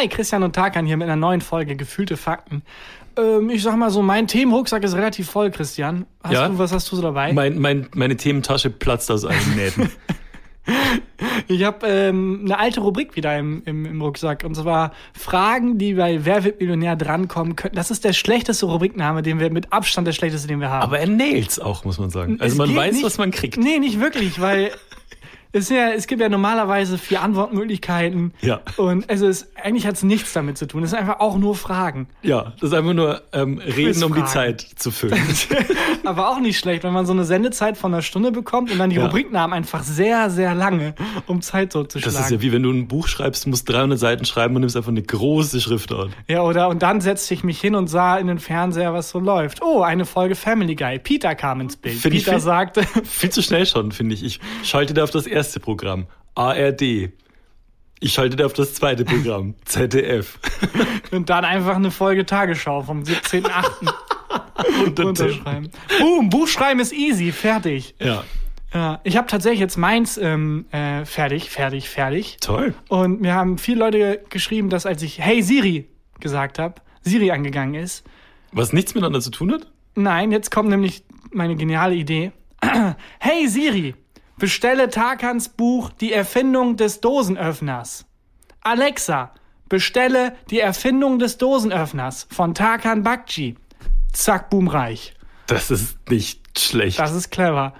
Hi, Christian und Tarkan hier mit einer neuen Folge Gefühlte Fakten. Ähm, ich sag mal so, mein Themenrucksack ist relativ voll, Christian. Hast Ja? du, was hast du so dabei? Mein, mein, meine Thementasche platzt aus allen Nähten. Ich habe ähm, eine alte Rubrik wieder im, im, im Rucksack. Und zwar Fragen, die bei Wer wird Millionär drankommen könnten. Das ist der schlechteste Rubrikname, den wir mit Abstand der schlechteste, den wir haben. Aber er nailt's auch, muss man sagen. Also Es man weiß, nicht- was man kriegt. Nee, nicht wirklich, weil es, ja, es gibt ja normalerweise vier Antwortmöglichkeiten. Ja. Und also es, eigentlich hat es nichts damit zu tun. Es sind einfach auch nur Fragen. Ja, das ist einfach nur ähm, reden, um die. Zeit zu füllen. Aber auch nicht schlecht, wenn man so eine Sendezeit von einer Stunde bekommt und dann die Ja. Rubriknamen einfach sehr, sehr lange, um Zeit so zu Das schlagen. ist ja wie wenn du ein Buch schreibst, musst 300 Seiten schreiben und nimmst einfach eine große Schriftart. Ja, oder und dann setzte ich mich hin und sah in den Fernseher, was so läuft. Oh, eine Folge Family Guy. Peter kam ins Bild. Find ich Peter viel- sagte, Viel zu schnell schon, finde ich. Ich schaltete auf das erste Programm. ARD. Ich schaltete auf das zweite Programm. ZDF. und dann einfach eine Folge Tagesschau vom 17.8. Und dann unterschreiben. Boom, Buchschreiben ist easy, fertig. Ja, Ja, ich habe tatsächlich jetzt meins ähm, äh, fertig, fertig, fertig. toll. Und mir haben viele Leute geschrieben, dass als ich Hey Siri gesagt habe, Siri angegangen ist. Was nichts miteinander zu tun hat? Nein, jetzt kommt nämlich meine geniale Idee. Hey Siri, bestelle Tarkans Buch Die Erfindung des Dosenöffners. Alexa, bestelle Die Erfindung des Dosenöffners von Tarkan Bakci. Zack, boom, reich. Das ist nicht schlecht. Das ist clever.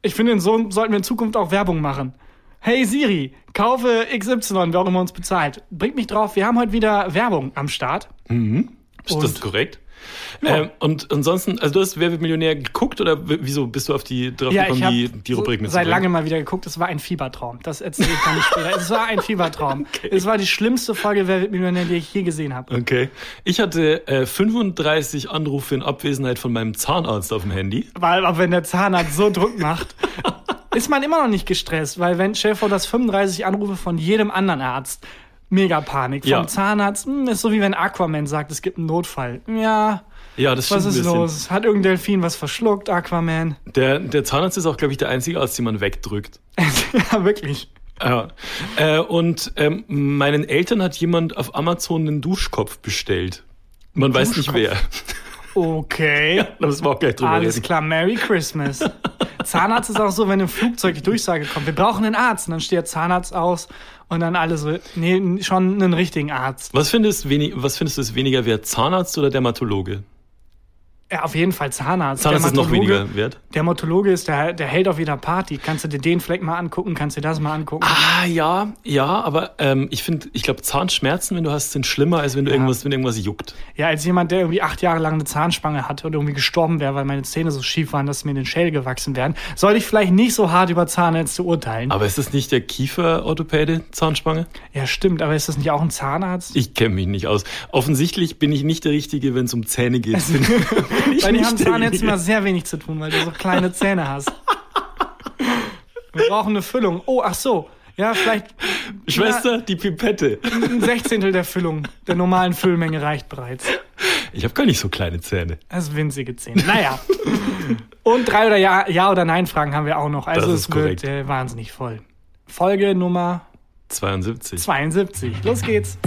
Ich finde, so sollten wir in Zukunft auch Werbung machen. Hey Siri, kaufe XY, wer auch immer uns bezahlt. Bringt mich drauf, wir haben heute wieder Werbung am Start. Ist das Und- korrekt? Ähm, und ansonsten, also du hast Wer wird Millionär geguckt oder wieso bist du auf die drauf Ja, gekommen, die, die Rubrik seit mitzubringen? langem mal wieder geguckt. Es war ein Fiebertraum. Das erzähle ich dann nicht später. Es war ein Fiebertraum. Es war die schlimmste Folge Wer wird Millionär, die ich je gesehen habe. Okay. Ich hatte äh, 35 Anrufe in Abwesenheit von meinem Zahnarzt auf dem Handy. Weil, auch wenn der Zahnarzt so Druck macht, ist man immer noch nicht gestresst. Weil wenn, vor, das 35 Anrufe von jedem anderen Arzt. Mega Panik. Vom Ja. Zahnarzt, hm, ist so wie wenn Aquaman sagt, es gibt einen Notfall. Ja, Ja, das was stimmt ist ein bisschen. los? Hat irgendein Delfin was verschluckt, Aquaman? Der, der Zahnarzt ist auch, glaube ich, der einzige Arzt, den man wegdrückt. ja, wirklich. Ja. Äh, und ähm, meinen Eltern hat jemand auf Amazon einen Duschkopf bestellt. Man weiß nicht wer. Okay. Aber das war auch gleich drüber Alles reden. klar, Merry Christmas. Zahnarzt ist auch so, wenn im Flugzeug die Durchsage kommt, wir brauchen einen Arzt. Und dann steht der Zahnarzt aus und dann alle so, nee, schon einen richtigen Arzt. Was findest, wenig, was findest du ist weniger wert, Zahnarzt oder Dermatologe? Ja, auf jeden Fall Zahnarzt. Zahnarzt ist noch weniger wert. Dermatologe ist der, der Held auf jeder Party. Kannst du dir den Fleck mal angucken, kannst du dir das mal angucken. Ah, ja, ja, aber ähm, ich finde, ich glaube, Zahnschmerzen, wenn du hast, sind schlimmer, als wenn du irgendwas, wenn irgendwas juckt. Ja, als jemand, der irgendwie acht Jahre lang eine Zahnspange hatte und irgendwie gestorben wäre, weil meine Zähne so schief waren, dass mir in den Schädel gewachsen wären, sollte ich vielleicht nicht so hart über Zahnärzte urteilen. Aber ist das nicht der Kieferorthopäde, Zahnspange? ja, stimmt, aber ist das nicht auch ein Zahnarzt? Ich kenne mich nicht aus. Offensichtlich bin ich nicht der Richtige, wenn es um Zähne geht. Ich Weil die nicht haben Zahnärzte Richtige. mal sehr wenig zu tun, weil du so kleine Zähne hast. Wir brauchen eine Füllung. Oh, ach so. Ja, vielleicht Schwester, die Pipette. ein Sechzehntel der Füllung der normalen Füllmenge reicht bereits. Ich habe gar nicht so kleine Zähne. Also winzige Zähne. Naja. Und drei oder Ja, ja oder Nein Fragen haben wir auch noch. Also es ist korrekt. wird äh, wahnsinnig voll. Folge Nummer 72. 72. Los geht's.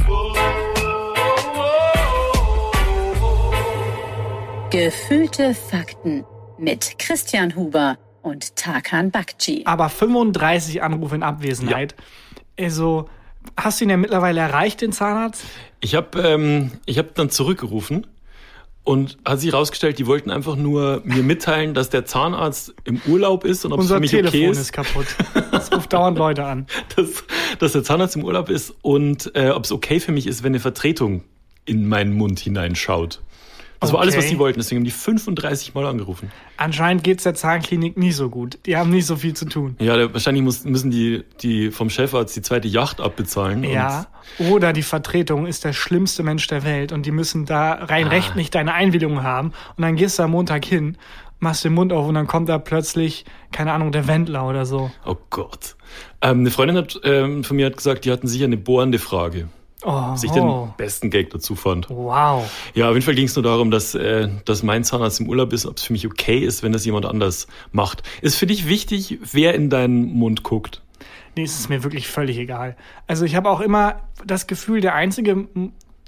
Gefühlte Fakten mit Christian Huber und Tarkan Bakci. Aber 35 Anrufe in Abwesenheit. Also, hast du ihn ja mittlerweile erreicht, den Zahnarzt? Ich habe ähm, ich hab dann zurückgerufen und hat sich herausgestellt, die wollten einfach nur mir mitteilen, dass der Zahnarzt im Urlaub ist und ob es Unser für mich Telefon okay ist. ist, kaputt. Es ruft dauernd Leute an. dass, dass der Zahnarzt im Urlaub ist und äh, ob es okay für mich ist, wenn eine Vertretung in meinen Mund hineinschaut. Das war alles, was Okay. die wollten. Deswegen haben die 35 Mal angerufen. Anscheinend geht's der Zahnklinik nie so gut. Die haben nicht so viel zu tun. Ja, wahrscheinlich muss, müssen die, die vom Chefarzt die zweite Yacht abbezahlen. Ja. Oder die Vertretung ist der schlimmste Mensch der Welt und die müssen da rein Ah. rechtlich deine Einwilligung haben. Und dann gehst du am Montag hin, machst den Mund auf und dann kommt da plötzlich, keine Ahnung, der Wendler oder so. Oh Gott. Ähm, eine Freundin hat, ähm, von mir hat gesagt, die hatten sicher eine bohrende Frage. Oh, Was ich oh. den besten Gag dazu fand. Wow. Ja, auf jeden Fall ging es nur darum, dass, äh, dass mein Zahnarzt im Urlaub ist, ob es für mich okay ist, wenn das jemand anders macht. Ist für dich wichtig, wer in deinen Mund guckt? Nee, es ist mir wirklich völlig egal. Also ich habe auch immer das Gefühl, der einzige,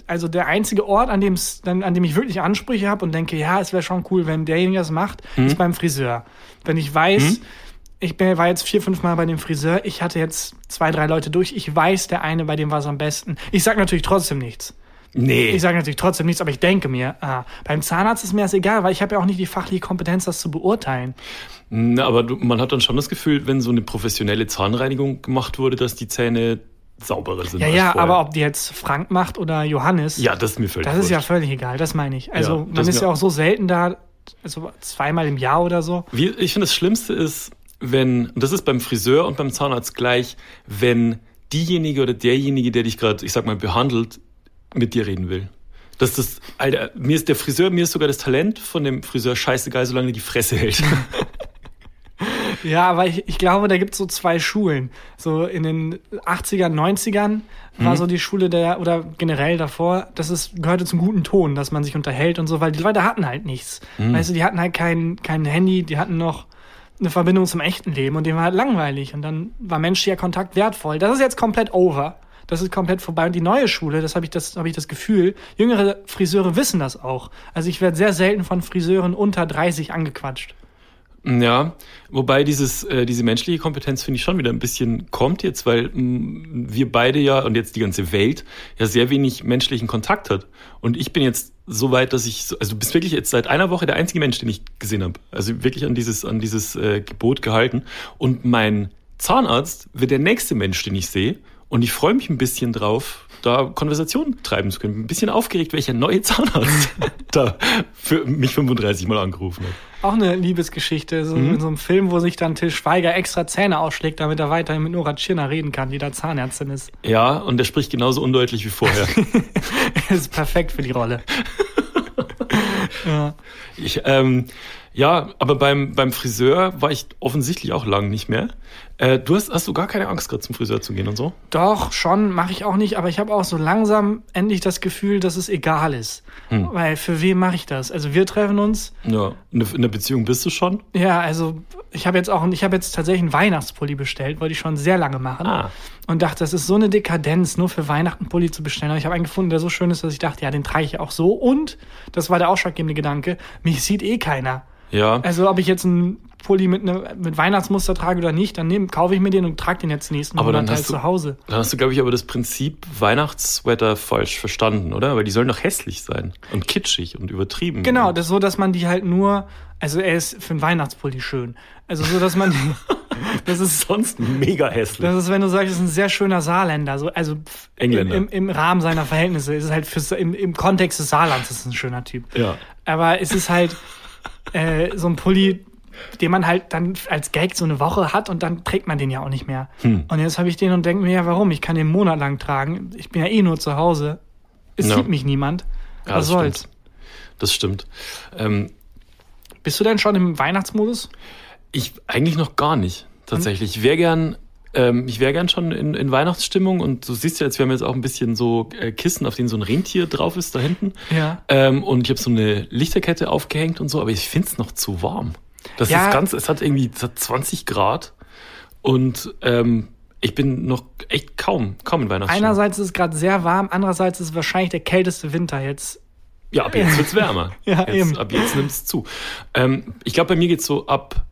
also der einzige Ort, an dem an dem ich wirklich Ansprüche habe und denke, ja, es wäre schon cool, wenn derjenige das macht, Mhm. ist beim Friseur. Wenn ich weiß, ich bin, war jetzt vier, fünf Mal bei dem Friseur, ich hatte jetzt zwei, drei Leute durch, ich weiß, der eine, bei dem war es am besten. Ich sag natürlich trotzdem nichts. Nee. Ich sage natürlich trotzdem nichts, aber ich denke mir, ah, beim Zahnarzt ist mir das egal, weil ich habe ja auch nicht die fachliche Kompetenz, das zu beurteilen. Na, aber du, man hat dann schon das Gefühl, wenn so eine professionelle Zahnreinigung gemacht wurde, dass die Zähne sauberer sind. Ja, ja, aber ob die jetzt Frank macht oder Johannes, Ja, das ist mir völlig das ist ja völlig egal, das meine ich. Also Ja, man ist ja auch so selten da, also zweimal im Jahr oder so. Wie, ich finde, das Schlimmste ist, wenn, und das ist beim Friseur und beim Zahnarzt gleich, wenn diejenige oder derjenige, der dich gerade, ich sag mal, behandelt, mit dir reden will. Das ist das, Alter, mir ist der Friseur, mir ist sogar das Talent von dem Friseur scheißegal, solange er die Fresse hält. Ja, aber ich, ich glaube, da gibt's so zwei Schulen. So in den 80ern, 90ern Mhm. war so die Schule der, oder generell davor, das ist, gehörte zum guten Ton, dass man sich unterhält und so, weil die Leute hatten halt nichts. Mhm. Weißt du, die hatten halt kein, kein Handy, die hatten noch eine Verbindung zum echten Leben und dem war halt langweilig und dann war menschlicher Kontakt wertvoll. Das ist jetzt komplett over. Das ist komplett vorbei. Und die neue Schule, das habe ich das, habe ich das Gefühl, jüngere Friseure wissen das auch. Also ich werde sehr selten von Friseuren unter 30 angequatscht. Ja, wobei dieses, äh, diese menschliche Kompetenz finde ich schon wieder ein bisschen kommt jetzt, weil mh, wir beide ja und jetzt die ganze Welt ja sehr wenig menschlichen Kontakt hat. Und ich bin jetzt so weit, dass ich, so, also du bist wirklich jetzt seit einer Woche der einzige Mensch, den ich gesehen habe. Also wirklich an dieses, an dieses äh, Gebot gehalten. Und mein Zahnarzt wird der nächste Mensch, den ich sehe. Und ich freue mich ein bisschen drauf, da Konversation treiben zu können. Ein bisschen aufgeregt, welcher neue Zahnarzt da für mich 35 Mal angerufen hat. Auch eine Liebesgeschichte, so Mhm. in so einem Film, wo sich dann Till Schweiger extra Zähne ausschlägt, damit er weiterhin mit Nora Tschirner reden kann, die da Zahnärztin ist. Ja, und der spricht genauso undeutlich wie vorher. Ist perfekt für die Rolle. ja. ich, ähm, ja, aber beim, beim Friseur war ich offensichtlich auch lang nicht mehr. Äh, du hast, hast du gar keine Angst, gerade zum Friseur zu gehen und so? Doch, schon, mache ich auch nicht, aber ich habe auch so langsam endlich das Gefühl, dass es egal ist. Hm. Weil für wen mache ich das? Also wir treffen uns, Ja. In der- Beziehung bist du schon? ja, also ich habe jetzt auch, ich habe jetzt tatsächlich einen Weihnachtspulli bestellt, wollte ich schon sehr lange machen. Ah. Und dachte, das ist so eine Dekadenz, nur für Weihnachten Pulli zu bestellen. Aber ich habe einen gefunden, der so schön ist, dass ich dachte, ja, den trage ich auch so. Und, das war der ausschlaggebende Gedanke, mich sieht eh keiner. Ja. Also ob ich jetzt einen Pulli mit, ne, mit Weihnachtsmuster trage oder nicht, dann nehm, kaufe ich mir den und trage den jetzt nächsten Aber dann Monat halt du- zu Hause. Dann hast du, glaube ich, aber das Prinzip Weihnachtssweater falsch verstanden, oder? Weil die sollen doch hässlich sein und kitschig und übertrieben. Genau, das ist so, dass man die halt nur, also er ist für einen Weihnachtspulli schön. Also so, dass man, das ist sonst mega hässlich. Das ist, wenn du sagst, es ist ein sehr schöner Saarländer, so, also Engländer. Im, im Rahmen seiner Verhältnisse ist es halt für, im, im Kontext des Saarlands ist es ein schöner Typ. Ja. Aber es ist halt äh, so ein Pulli, den man halt dann als Gag so eine Woche hat und dann trägt man den ja auch nicht mehr. Hm. Und jetzt habe ich den und denke mir, ja, warum? Ich kann den einen Monat lang tragen. Ich bin ja eh nur zu Hause. Es Ja. sieht mich niemand. Ja, Was das soll's? stimmt. Das stimmt. Ähm, Bist du denn schon im Weihnachtsmodus? Ich eigentlich noch gar nicht, tatsächlich. Ich wäre gern, ähm, ich wäre gern schon in, in Weihnachtsstimmung und du siehst ja jetzt, wir haben jetzt auch ein bisschen so äh, Kissen, auf denen so ein Rentier drauf ist da hinten. Ja. Ähm, und ich habe so eine Lichterkette aufgehängt und so, aber ich find's noch zu warm. Das Ja. ist ganz, es hat irgendwie es hat 20 Grad und ähm, ich bin noch echt kaum, kaum in Weihnachtsstimmung. Einerseits ist es gerade sehr warm, andererseits ist es wahrscheinlich der kälteste Winter jetzt. Ja, ab jetzt wird's wärmer. Ja, jetzt, eben. Ab jetzt nimmt's zu. Ähm, ich glaube, bei mir geht's so ab,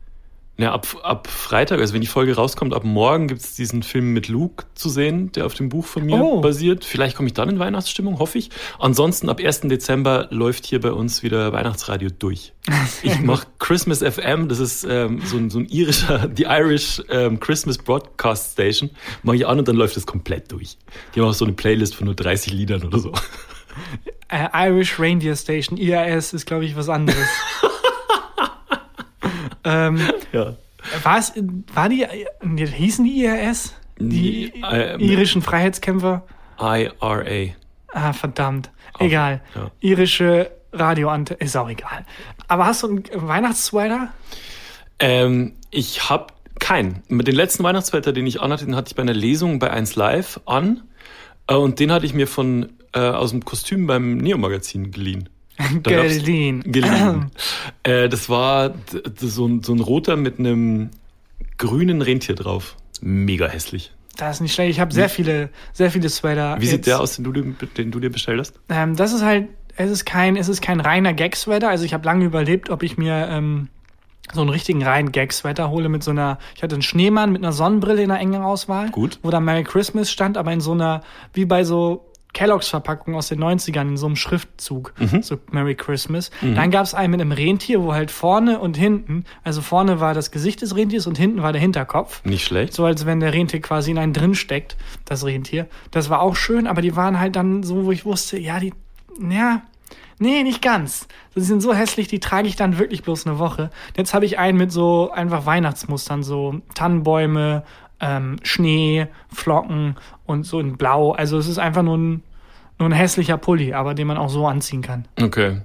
ne, ab, ab Freitag, also wenn die Folge rauskommt, ab morgen gibt's diesen Film mit Luke zu sehen, der auf dem Buch von mir Oh. basiert. Vielleicht komme ich dann in Weihnachtsstimmung, hoffe ich. Ansonsten ab 1. Dezember läuft hier bei uns wieder Weihnachtsradio durch. Ich mache Christmas FM, das ist ähm, so, ein, so ein irischer, die Irish ähm, Christmas Broadcast Station. Mache ich an und dann läuft es komplett durch. Die haben auch so eine Playlist von nur 30 Liedern oder so. Äh, Irish Reindeer Station, IRS, ist, glaube ich, was anderes. ähm, Ja. war es, war die, hießen die IRS? Die Nee, äh, irischen Freiheitskämpfer? IRA. Ah, verdammt. Egal. ja. Irische Radioante, ist auch egal. Aber hast du einen Weihnachtssweater? Ähm, ich habe keinen. Mit den letzten Weihnachtswetter, den ich anhatte, den hatte ich bei einer Lesung bei 1 Live an. Äh, und den hatte ich mir von äh, aus dem Kostüm beim Neo-Magazin geliehen. Geliehen. Geliehen. äh, das war so, ein, so ein roter mit einem grünen Rentier drauf. mega hässlich. Das ist nicht schlecht. Ich habe sehr viele, sehr viele Sweater. Wie sieht jetzt. der aus, den du, dir- den du dir bestellt hast? Ähm, das ist halt, es ist kein, es ist kein reiner Gag-Sweater. Also ich habe lange überlebt, ob ich mir ähm, so einen richtigen reinen Gag-Sweater hole mit so einer, ich hatte einen Schneemann mit einer Sonnenbrille in einer engen Auswahl. Gut. Wo da Merry Christmas stand, aber in so einer, wie bei so Kelloggs Verpackung aus den 90ern in so einem Schriftzug, so Merry Christmas. Dann gab es einen mit einem Rentier, wo halt vorne und hinten, also vorne war das Gesicht des Rentiers und hinten war der Hinterkopf. Nicht schlecht. So als wenn der Rentier quasi in einen drin steckt, das Rentier. Das war auch schön, aber die waren halt dann so, wo ich wusste, ja, die, ja, nee, nicht ganz. Die sind so hässlich, die trage ich dann wirklich bloß eine Woche. Jetzt habe ich einen mit so einfach Weihnachtsmustern, so Tannenbäume, ähm, Schnee, Flocken und so in Blau. Also es ist einfach nur ein, nur ein hässlicher Pulli, aber den man auch so anziehen kann. Okay.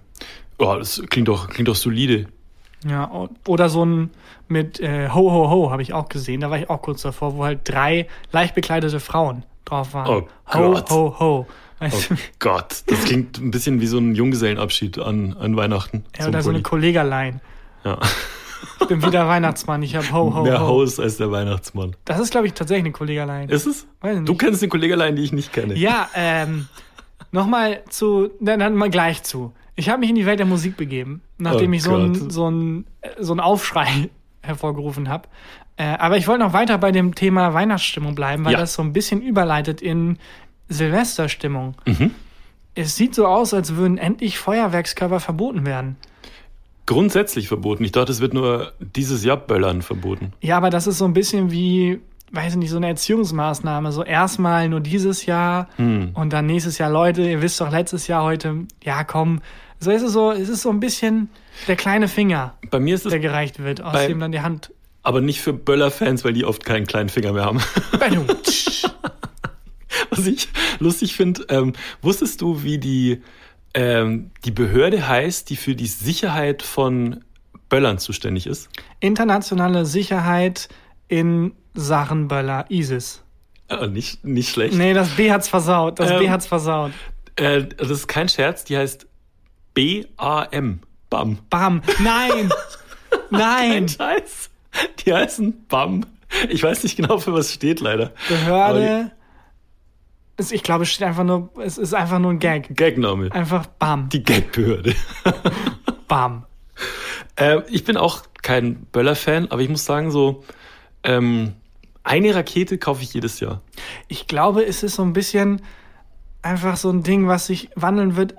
Oh, das klingt doch, klingt doch solide. Ja, oder so ein mit äh, Ho Ho Ho habe ich auch gesehen. Da war ich auch kurz davor, wo halt drei leicht bekleidete Frauen drauf waren. Oh ho Gott. Ho Ho. Weißt Oh du? Gott, das klingt ein bisschen wie so ein Junggesellenabschied an, an Weihnachten. Ja, So oder so eine Pulli. Kollegerlein. Ja. Ich bin wieder Weihnachtsmann. Ich habe Ho Ho Mehr Ho. Haus als der Weihnachtsmann. Das ist, glaube ich, tatsächlich eine Kollegerlein. Ist es? Weiß ich nicht. Du kennst eine Kollegelein, die ich nicht kenne. Ja, ähm, nochmal zu, dann, dann mal gleich zu. Ich habe mich in die Welt der Musik begeben, nachdem Oh ich so einen so ein, so ein Aufschrei hervorgerufen habe. Äh, aber ich wollte noch weiter bei dem Thema Weihnachtsstimmung bleiben, weil Ja. das so ein bisschen überleitet in Silvesterstimmung. Mhm. Es sieht so aus, als würden endlich Feuerwerkskörper verboten werden. Grundsätzlich verboten. Ich dachte, es wird nur dieses Jahr Böllern verboten. Ja, aber das ist so ein bisschen wie, weiß ich nicht, so eine Erziehungsmaßnahme. So erstmal nur dieses Jahr Hm. und dann nächstes Jahr, Leute, ihr wisst doch letztes Jahr heute, ja komm. So ist es so, es ist so ein bisschen der kleine Finger, Bei mir ist es der gereicht wird, aus Bei- dem dann die Hand. aber nicht für Böller-Fans, weil die oft keinen kleinen Finger mehr haben. Was ich lustig finde, ähm, wusstest du, wie die, ähm, die Behörde heißt, die für die Sicherheit von Böllern zuständig ist? Internationale Sicherheit in Sachen Böller, ISIS. Äh, nicht, nicht schlecht. Nee, das B hat's versaut. Das B Ähm. hat's versaut. Äh, das ist kein Scherz, die heißt BAM. BAM. Bam. Nein. Nein. Kein Scheiß. Die heißen BAM. Ich weiß nicht genau, für was es steht, leider. Behörde. Es, ich glaube, es steht einfach nur, es ist einfach nur ein Gag. Gagname. Einfach Bam. Die Gagbehörde. Bam. Äh, ich bin auch kein Böller-Fan, aber ich muss sagen, so ähm, eine Rakete kaufe ich jedes Jahr. Ich glaube, es ist so ein bisschen einfach so ein Ding, was sich wandeln wird.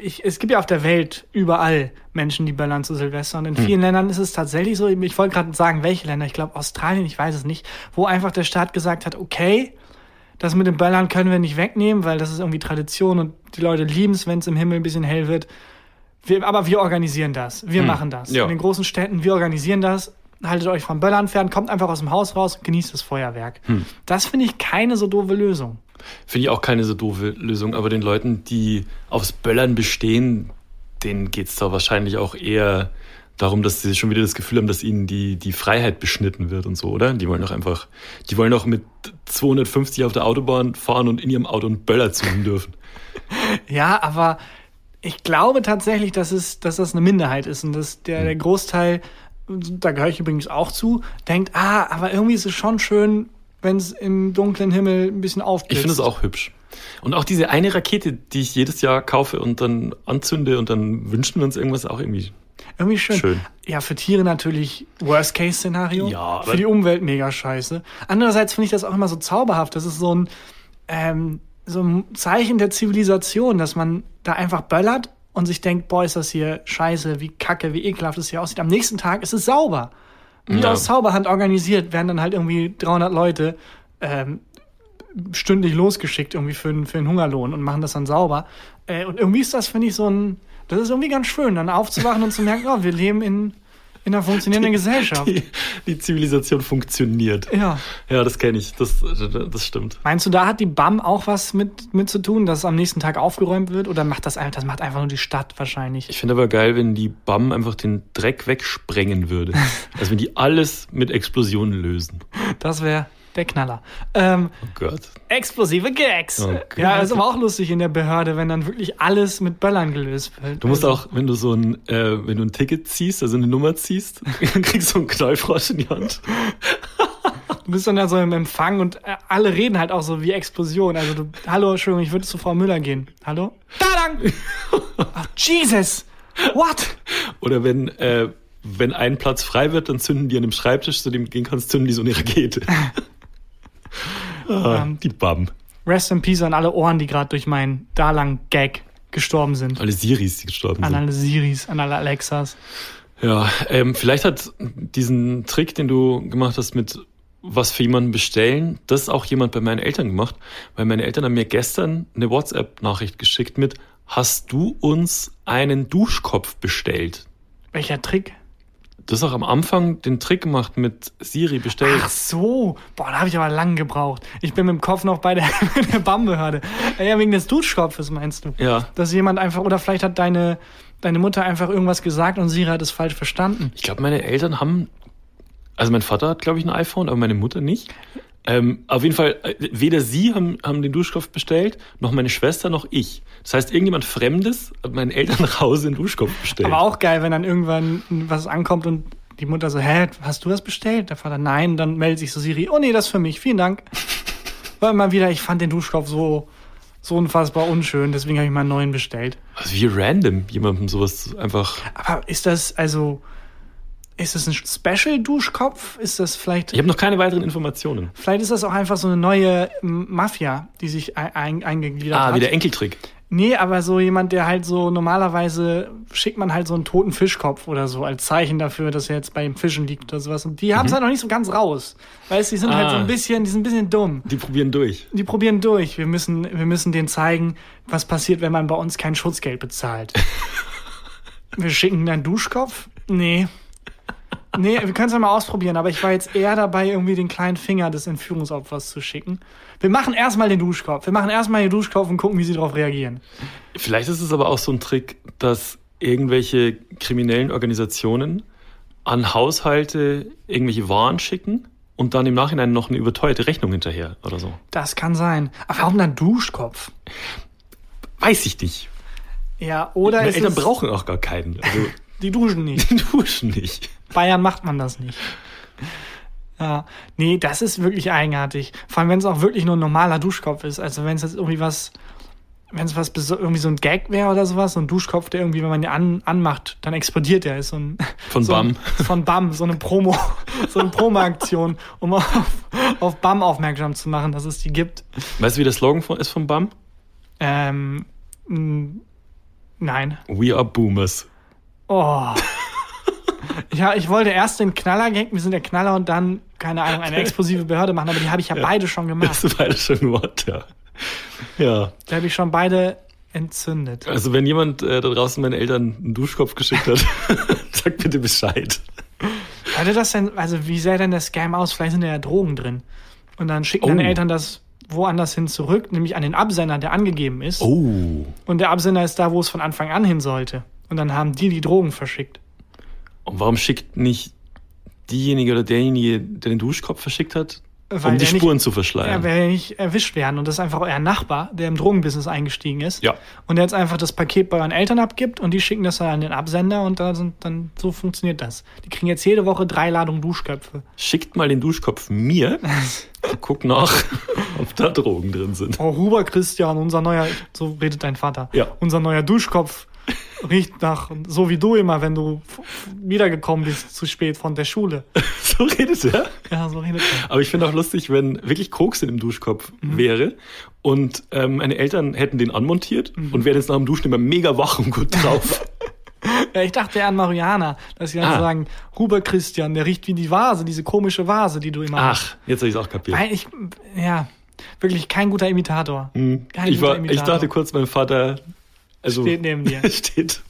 Ich, es gibt ja auf der Welt überall Menschen, die böllern zu Silvester. Und in vielen Ländern ist es tatsächlich so, ich wollte gerade sagen, welche Länder, ich glaube Australien, ich weiß es nicht, wo einfach der Staat gesagt hat, okay, das mit dem Böllern können wir nicht wegnehmen, weil das ist irgendwie Tradition und die Leute lieben es, wenn es im Himmel ein bisschen hell wird. Wir, aber wir organisieren das. Wir machen das. ja. In den großen Städten, wir organisieren das. Haltet euch vom Böllern fern, kommt einfach aus dem Haus raus und genießt das Feuerwerk. Das finde ich keine so doofe Lösung. Finde ich auch keine so doofe Lösung, aber den Leuten, die aufs Böllern bestehen, denen geht's da wahrscheinlich auch eher darum, dass sie schon wieder das Gefühl haben, dass ihnen die, die Freiheit beschnitten wird und so, oder? Die wollen doch einfach, die wollen doch mit 250 auf der Autobahn fahren und in ihrem Auto einen Böller zünden dürfen. Ja, aber ich glaube tatsächlich, dass, es, dass das eine Minderheit ist und dass der, der Großteil, da gehöre ich übrigens auch zu, denkt, ah, aber irgendwie ist es schon schön, wenn es im dunklen Himmel ein bisschen aufblitzt. Ich finde es auch hübsch. Und auch diese eine Rakete, die ich jedes Jahr kaufe und dann anzünde und dann wünschen wir uns irgendwas auch irgendwie. Irgendwie schön. Schön. Ja, für Tiere natürlich Worst-Case-Szenario. Ja, Für die Umwelt mega scheiße. Andererseits finde ich das auch immer so zauberhaft. Das ist so ein, ähm, so ein Zeichen der Zivilisation, dass man da einfach böllert und sich denkt, boah, ist das hier scheiße, wie kacke, wie ekelhaft es hier aussieht. Am nächsten Tag ist es sauber. Wie Ja. aus Zauberhand organisiert werden dann halt irgendwie 300 Leute ähm, stündlich losgeschickt irgendwie für, einen- für einen Hungerlohn und machen das dann sauber. Äh, und irgendwie ist das, finde ich, so ein, das ist irgendwie ganz schön, dann aufzuwachen und zu merken, oh, wir leben in, in einer funktionierenden Gesellschaft. Die, die Zivilisation funktioniert. Ja. Ja, das kenne ich. Das, das stimmt. Meinst du, da hat die BAM auch was mit, mit zu tun, dass es am nächsten Tag aufgeräumt wird? Oder macht das einfach, das macht einfach nur die Stadt wahrscheinlich? Ich finde aber geil, wenn die BAM einfach den Dreck wegsprengen würde. Also wenn die alles mit Explosionen lösen. Das wäre der Knaller. Ähm, Oh Gott. explosive Gags. Oh Gott. ja, ist aber auch lustig in der Behörde, wenn dann wirklich alles mit Böllern gelöst wird. Du musst Also, auch, wenn du so ein, äh, wenn du ein Ticket ziehst, also eine Nummer ziehst, dann kriegst du einen Knallfrosch in die Hand. Du bist dann da so im Empfang und äh, alle reden halt auch so wie Explosion. Also du, hallo, Entschuldigung, ich würde zu Frau Müller gehen. Hallo? Da lang! Ach, Jesus! What? Oder wenn, äh, wenn ein Platz frei wird, dann zünden die an dem Schreibtisch, zu dem du gehen kannst, zünden die so eine Rakete. ah, Ähm. die Bam. Rest in Peace an alle Ohren, die gerade durch meinen Dalang-Gag gestorben sind. Alle Siris, die gestorben An sind. alle Siris, an alle Alexas. Ja, ähm, vielleicht hat diesen Trick, den du gemacht hast mit was für jemanden bestellen, das auch jemand bei meinen Eltern gemacht, weil meine Eltern haben mir gestern eine WhatsApp-Nachricht geschickt mit, hast du uns einen Duschkopf bestellt? Welcher Trick? Du hast auch am Anfang den Trick gemacht mit Siri bestellt. Ach so, boah, da habe ich aber lang gebraucht. Ich bin mit dem Kopf noch bei der, der BAM-Behörde. Ja, wegen des Duschkopfes meinst du? Ja. Dass jemand einfach, oder vielleicht hat deine, deine Mutter einfach irgendwas gesagt und Siri hat es falsch verstanden. Ich glaube, meine Eltern haben, also mein Vater hat, glaube ich, ein iPhone, aber meine Mutter nicht. Ähm, auf jeden Fall, äh, weder sie haben, haben den Duschkopf bestellt, noch meine Schwester, noch ich. Das heißt, irgendjemand Fremdes hat meinen Eltern nach Hause einen Duschkopf bestellt. Aber auch geil, wenn dann irgendwann was ankommt und die Mutter so, hä, hast du das bestellt? Der Vater, nein, dann meldet sich so Siri, oh nee, das ist für mich, vielen Dank. War immer wieder, ich fand den Duschkopf so, so unfassbar unschön, deswegen habe ich mal einen neuen bestellt. Also wie random jemandem sowas einfach. Aber ist das, also, ist das ein Special-Duschkopf? Ist das vielleicht, Ich habe noch keine weiteren Informationen. vielleicht ist das auch einfach so eine neue Mafia, die sich ein, ein, eingegliedert Ah, hat? wie der Enkeltrick. Nee, aber so jemand, der halt so normalerweise schickt man halt so einen toten Fischkopf oder so als Zeichen dafür, dass er jetzt bei dem Fischen liegt oder sowas. Und die haben es halt noch nicht so ganz raus. Weißt du, die sind halt so Ah. ein bisschen, die sind ein bisschen dumm. Die probieren durch. Die probieren durch. Wir müssen, wir müssen denen zeigen, was passiert, wenn man bei uns kein Schutzgeld bezahlt. wir schicken einen Duschkopf? Nee. Nee, wir können es ja mal ausprobieren, aber ich war jetzt eher dabei, irgendwie den kleinen Finger des Entführungsopfers zu schicken. Wir machen erstmal den Duschkopf. Wir machen erstmal den Duschkopf und gucken, wie sie darauf reagieren. Vielleicht ist es aber auch so ein Trick, dass irgendwelche kriminellen Organisationen an Haushalte irgendwelche Waren schicken und dann im Nachhinein noch eine überteuerte Rechnung hinterher oder so. Das kann sein. Aber warum dann Duschkopf? Weiß ich nicht. Ja, oder Meine ist Eltern brauchen auch gar keinen. Also, die duschen nicht. die duschen nicht. Bayern macht man das nicht. Ja, nee, das ist wirklich eigenartig. Vor allem, wenn es auch wirklich nur ein normaler Duschkopf ist. Also wenn es jetzt irgendwie was, wenn es was irgendwie so ein Gag wäre oder sowas, so ein Duschkopf, der irgendwie, wenn man den an, anmacht, dann explodiert der. Ist so ein Von so ein, BAM. Von BAM, so eine Promo, so eine Promo-Aktion, um auf, auf BAM aufmerksam zu machen, dass es die gibt. Weißt du, wie der Slogan von, ist von BAM? Ähm, nein. We are Boomers. Oh. Ja, ich wollte erst den Knaller-Gag, wir sind der Knaller und dann, keine Ahnung, eine explosive Behörde machen, aber die habe ich ja, beide schon gemacht. Das ist beide schon gemacht, ja. Ja. Die habe ich schon beide entzündet. Also wenn jemand äh, da draußen meinen Eltern einen Duschkopf geschickt hat, sagt bitte Bescheid. Hatte das denn, also wie sähe denn der Scam aus? Vielleicht sind da ja Drogen drin. Und dann schicken deine Oh. Eltern das woanders hin zurück, nämlich an den Absender, der angegeben ist. Oh. Und der Absender ist da, wo es von Anfang an hin sollte. Und dann haben die die Drogen verschickt. Und warum schickt nicht diejenige oder derjenige, der den Duschkopf verschickt hat, Weil um die der nicht- Spuren zu Er verschleiern? will ja nicht erwischt werden. Und das ist einfach euer Nachbar, der im Drogenbusiness eingestiegen ist. Ja. Und der jetzt einfach das Paket bei euren Eltern abgibt und die schicken das dann an den Absender und da sind dann so funktioniert das. Die kriegen jetzt jede Woche drei Ladungen Duschköpfe. Schickt mal den Duschkopf mir. Guck nach, ob da Drogen drin sind. Oh, Huber Christian, unser neuer, so redet dein Vater. Ja. Unser neuer Duschkopf riecht nach, so wie du immer, wenn du wiedergekommen bist, zu spät von der Schule. So redet er. Ja, so redet er. Aber ich finde auch lustig, wenn wirklich Koks in dem Duschkopf Mhm. wäre und ähm, meine Eltern hätten den anmontiert Mhm. und wären jetzt nach dem Duschen immer mega wach und gut drauf. Ja, ich dachte eher an Mariana, dass sie dann Ah. sagen, Huber Christian, der riecht wie die Vase, diese komische Vase, die du immer hast. Ach, jetzt habe ich es auch kapiert. Weil ich, ja, wirklich kein guter Imitator. Kein Mhm. Ich, guter war, ich dachte kurz, mein Vater also, Steht neben dir. steht,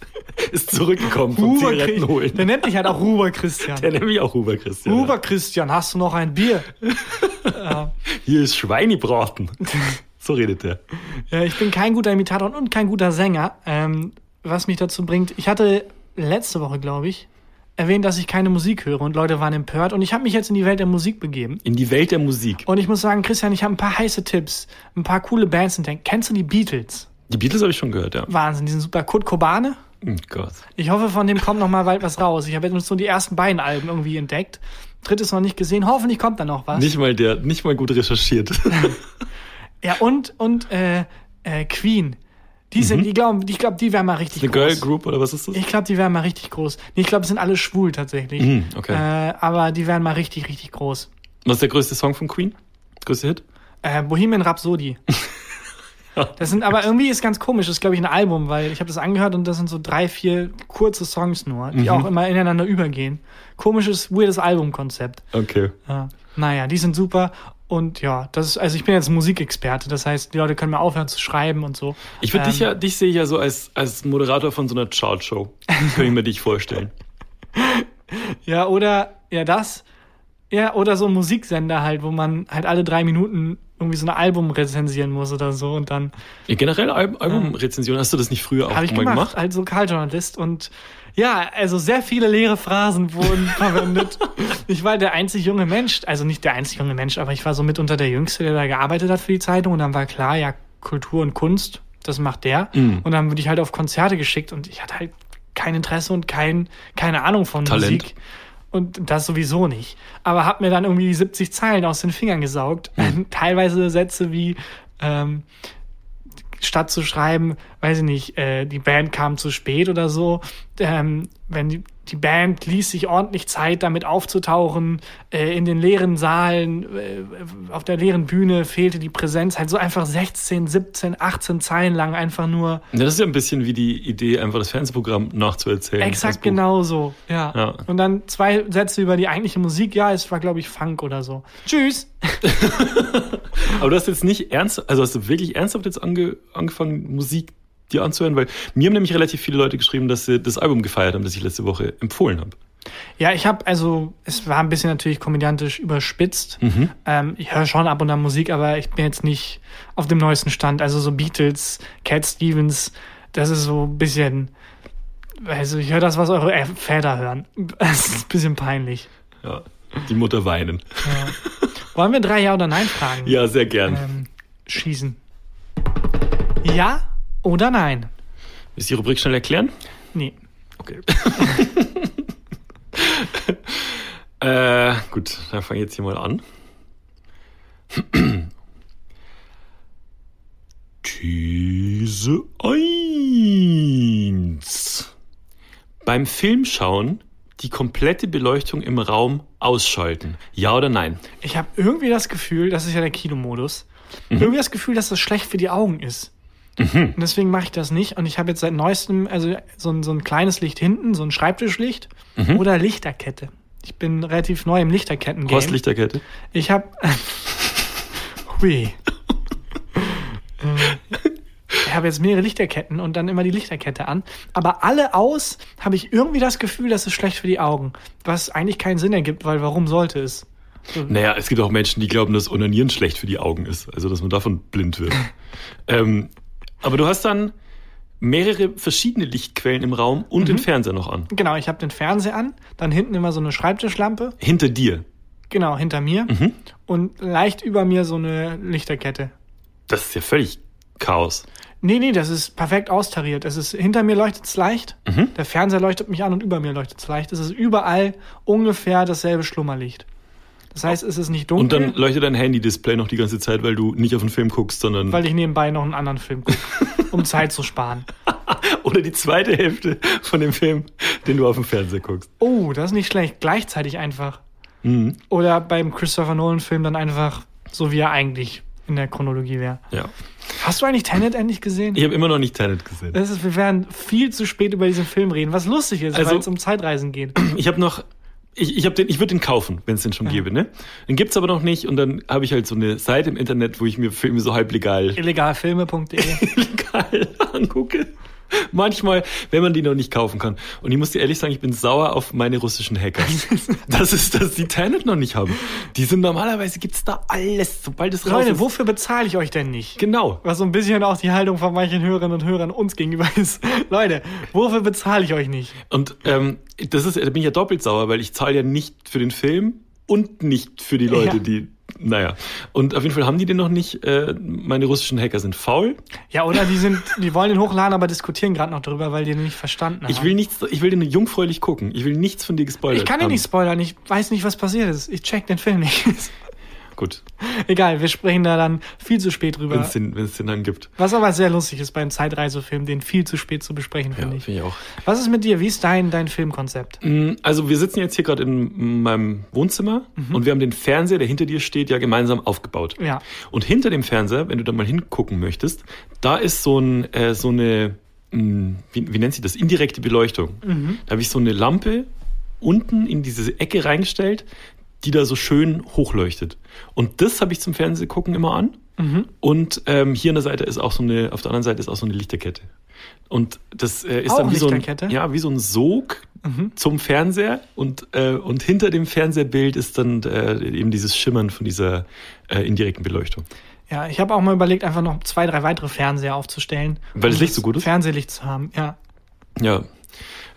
ist zurückgekommen vom Huber Zigaretten Christian. holen. Der nennt dich halt auch Huber Christian. Der nennt mich auch Huber Christian. Huber Christian, hast du noch ein Bier? Hier ist Schweinebraten. so redet der. Ja, ich bin kein guter Imitator und kein guter Sänger. Ähm, was mich dazu bringt, ich hatte letzte Woche, glaube ich, erwähnt, dass ich keine Musik höre und Leute waren empört und ich habe mich jetzt in die Welt der Musik begeben. In die Welt der Musik. Und ich muss sagen, Christian, ich habe ein paar heiße Tipps, ein paar coole Bands entdeckt. Kennst du die Beatles? Die Beatles habe ich schon gehört, ja. Wahnsinn, die sind super. Kurt Kobane, Oh Gott. Ich hoffe, von dem kommt noch mal bald was raus. Ich habe jetzt nur die ersten beiden Alben irgendwie entdeckt. Drittes noch nicht gesehen. Hoffentlich kommt da noch was. Nicht mal der, nicht mal gut recherchiert. Ja, und, und äh, äh, Queen. Die sind, die glauben, ich glaube, die wären mal richtig Eine groß. Girl Group oder was ist das? Ich glaube, die wären mal richtig groß. Nee, ich glaube, es sind alle schwul tatsächlich. Mhm, okay. Äh, aber die wären mal richtig, richtig groß. Was ist der größte Song von Queen? Größte Hit? Äh, Bohemian Rhapsody. Das sind aber irgendwie ist ganz komisch, das ist glaube ich ein Album, weil ich habe das angehört und das sind so drei, vier kurze Songs nur, die auch immer ineinander übergehen. Komisches, weirdes Albumkonzept. Okay. Ja. Naja, die sind super und ja, das ist, also ich bin jetzt Musikexperte, das heißt, die Leute können mir aufhören zu schreiben und so. Ich würde Ähm, dich ja, dich sehe ich ja so als, als Moderator von so einer Chartshow. Kann ich mir dich vorstellen. Ja, oder ja, das. Ja, oder so ein Musiksender halt, wo man halt alle drei Minuten irgendwie so ein Album rezensieren muss oder so und dann Ja, generell Al Albumrezension, hast du das nicht früher auch habe ich mal gemacht, gemacht? als Lokaljournalist und ja, also sehr viele leere Phrasen wurden verwendet. Ich war der einzig junge Mensch, also nicht der einzig junge Mensch, aber ich war so mitunter der Jüngste, der da gearbeitet hat für die Zeitung und dann war klar, ja, Kultur und Kunst, das macht der. Mhm. Und dann wurde ich halt auf Konzerte geschickt und ich hatte halt kein Interesse und kein, keine Ahnung von Talent. Musik. Und das sowieso nicht. Aber hab mir dann irgendwie 70 Zeilen aus den Fingern gesaugt. Teilweise Sätze wie, ähm, statt zu schreiben, weiß ich nicht, äh, die Band kam zu spät oder so, ähm, wenn die, die Band ließ sich ordentlich Zeit, damit aufzutauchen, äh, in den leeren Saalen, äh, auf der leeren Bühne fehlte die Präsenz, halt so einfach 16, 17, 18 Zeilen lang einfach nur Ja, das ist ja ein bisschen wie die Idee, einfach das Fernsehprogramm nachzuerzählen. exakt Buch. genau so, ja. Ja. Und dann zwei Sätze über die eigentliche Musik, ja, es war glaube ich Funk oder so. Tschüss! Aber du hast jetzt nicht ernst, also hast du wirklich ernsthaft jetzt ange, angefangen, Musik dir anzuhören? Weil mir haben nämlich relativ viele Leute geschrieben, dass sie das Album gefeiert haben, das ich letzte Woche empfohlen habe. Ja, ich habe, also, es war ein bisschen natürlich komödiantisch überspitzt. Mhm. Ähm, ich höre schon ab und an Musik, aber ich bin jetzt nicht auf dem neuesten Stand. Also so Beatles, Cat Stevens, das ist so ein bisschen, also ich höre das, was eure Väter hören. Das ist ein bisschen peinlich. Ja, die Mutter weinen. Wollen wir drei Ja oder Nein fragen? Ja, sehr gern. Ähm, schießen. Ja oder nein? Willst du die Rubrik schnell erklären? Nee. Okay. äh, gut, dann fange ich jetzt hier mal an. These 1. Beim Filmschauen die komplette Beleuchtung im Raum ausschalten. Ja oder nein? Ich habe irgendwie das Gefühl, das ist ja der Kinomodus, Mhm. irgendwie das Gefühl, dass das schlecht für die Augen ist. Und deswegen mache ich das nicht. Und ich habe jetzt seit neuestem also so ein, so ein kleines Licht hinten, so ein Schreibtischlicht Mhm. oder Lichterkette. Ich bin relativ neu im Lichterketten-Game. Horst Lichterkette. Ich habe... Hui. Ich habe jetzt mehrere Lichterketten und dann immer die Lichterkette an. Aber alle aus habe ich irgendwie das Gefühl, das ist schlecht für die Augen. Was eigentlich keinen Sinn ergibt, weil warum sollte es? Naja, es gibt auch Menschen, die glauben, dass Onanieren schlecht für die Augen ist. Also, dass man davon blind wird. ähm, aber du hast dann mehrere verschiedene Lichtquellen im Raum und den Fernseher noch an. Genau, ich habe den Fernseher an, dann hinten immer so eine Schreibtischlampe, Hinter dir. genau, hinter mir und leicht über mir so eine Lichterkette. Das ist ja völlig Chaos. Nee, nee, das ist perfekt austariert. Es ist, hinter mir leuchtet es leicht, Mhm. der Fernseher leuchtet mich an und über mir leuchtet es leicht. Es ist überall ungefähr dasselbe Schlummerlicht. Das heißt, es ist nicht Und dunkel, dann leuchtet dein Handy-Display noch die ganze Zeit, weil du nicht auf den Film guckst, sondern. weil ich nebenbei noch einen anderen Film gucke, um Zeit zu sparen. oder die zweite Hälfte von dem Film, den du auf dem Fernseher guckst. Oh, das ist nicht schlecht. Gleichzeitig einfach. Mhm. Oder beim Christopher Nolan-Film dann einfach so, wie er eigentlich in der Chronologie wäre. Ja. Hast du eigentlich Tenet endlich gesehen? Ich habe immer noch nicht Tenet gesehen. Das ist, wir werden viel zu spät über diesen Film reden, was lustig ist, Also- weil es um Zeitreisen geht. Ich habe noch. Ich, ich, hab den, ich würde den kaufen, wenn es den schon gäbe, ne? Den gibt's aber noch nicht und dann habe ich halt so eine Seite im Internet, wo ich mir Filme so halb legal Illegalfilme.de. legal angucke. Manchmal, wenn man die noch nicht kaufen kann. Und ich muss dir ehrlich sagen, ich bin sauer auf meine russischen Hacker. das ist, dass die Tenet noch nicht haben. Die sind normalerweise gibt's da alles, sobald es raus Leute, ist. wofür bezahle ich euch denn nicht? Genau. Was so ein bisschen auch die Haltung von manchen Hörerinnen und Hörern uns gegenüber ist. Leute, wofür bezahle ich euch nicht? Und ähm, das ist, da bin ich ja doppelt sauer, weil ich zahle ja nicht für den Film und nicht für die Leute, Ja. die naja. Und auf jeden Fall haben die den noch nicht. Äh, meine russischen Hacker sind faul. Ja, oder die sind, die wollen den hochladen, aber diskutieren gerade noch drüber, weil die den nicht verstanden haben. Ich will nichts, ich will den jungfräulich gucken. Ich will nichts von dir gespoilert Ich kann den haben. nicht spoilern, ich weiß nicht, was passiert ist. Ich check den Film nicht. Gut, Egal, wir sprechen da dann viel zu spät wenn drüber. es den, wenn es den dann gibt. Was aber sehr lustig ist beim Zeitreisefilm, den viel zu spät zu besprechen, Ja, finde ich. finde ich auch. Was ist mit dir? Wie ist dein, dein Filmkonzept? Mm, Also wir sitzen jetzt hier gerade in meinem Wohnzimmer und wir haben den Fernseher, der hinter dir steht, ja gemeinsam aufgebaut. Ja. Und hinter dem Fernseher, wenn du da mal hingucken möchtest, da ist so, ein, äh, so eine, mh, wie, wie nennt sich das, indirekte Beleuchtung. Da habe ich so eine Lampe unten in diese Ecke reingestellt, die da so schön hochleuchtet. Und das habe ich zum Fernseh gucken immer an. Und ähm, hier an der Seite ist auch so eine, auf der anderen Seite ist auch so eine Lichterkette. Und das äh, ist Auch dann wie so, ein, Lichterkette? ja, wie so ein Sog zum Fernseher und, äh, und hinter dem Fernsehbild ist dann äh, eben dieses Schimmern von dieser äh, indirekten Beleuchtung. Ja, ich habe auch mal überlegt, einfach noch zwei, drei weitere Fernseher aufzustellen. Weil das um Licht so gut ist? Fernsehlicht zu haben, ja. Ja,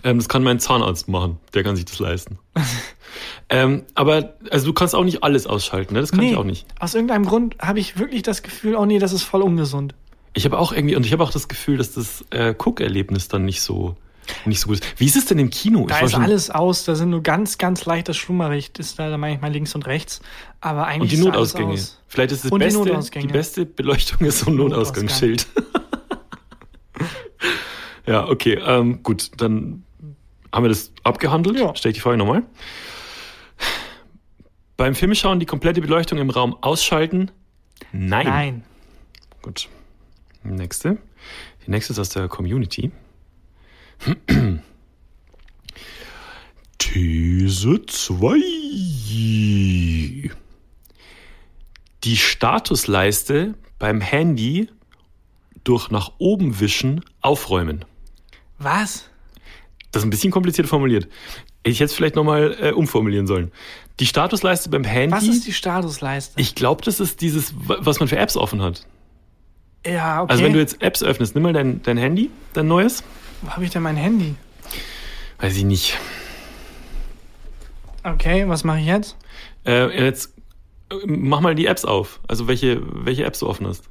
ähm, das kann mein Zahnarzt machen. Der kann sich das leisten. ähm, aber also du kannst auch nicht alles ausschalten, ne? Das kann ich auch nicht. aus irgendeinem Grund habe ich wirklich das Gefühl, oh nee, das ist voll ungesund. Ich habe auch irgendwie und ich habe auch das Gefühl, dass das äh, dann nicht so nicht so gut ist. Wie ist es denn im Kino? Da ist alles aus, da sind nur ganz, ganz leichtes Schlummerlicht, ist da manchmal links und rechts. Aber eigentlich und die Notausgänge. aus. Vielleicht ist die beste, die, Notausgänge. beste Beleuchtung ist so ein Notausgang. Notausgangsschild. ja, okay, ähm, gut, dann haben wir das abgehandelt. Ja. Stell ich die Frage nochmal. Beim Filmschauen die komplette Beleuchtung im Raum ausschalten? Nein. Nein. Gut. Nächste. Die nächste ist aus der Community. These 2. Die Statusleiste beim Handy durch nach oben wischen aufräumen. Was? Das ist ein bisschen kompliziert formuliert. Ich hätte es vielleicht nochmal äh, umformulieren sollen. Die Statusleiste beim Handy. Was ist die Statusleiste? ich glaube, das ist dieses, wa- was man für Apps offen hat. ja, okay. Also wenn du jetzt Apps öffnest, nimm mal dein, dein Handy, dein neues. Wo habe ich denn mein Handy? Weiß ich nicht. Okay, was mache ich jetzt? Äh, jetzt äh, mach mal die Apps auf. Also welche, welche Apps du offen hast.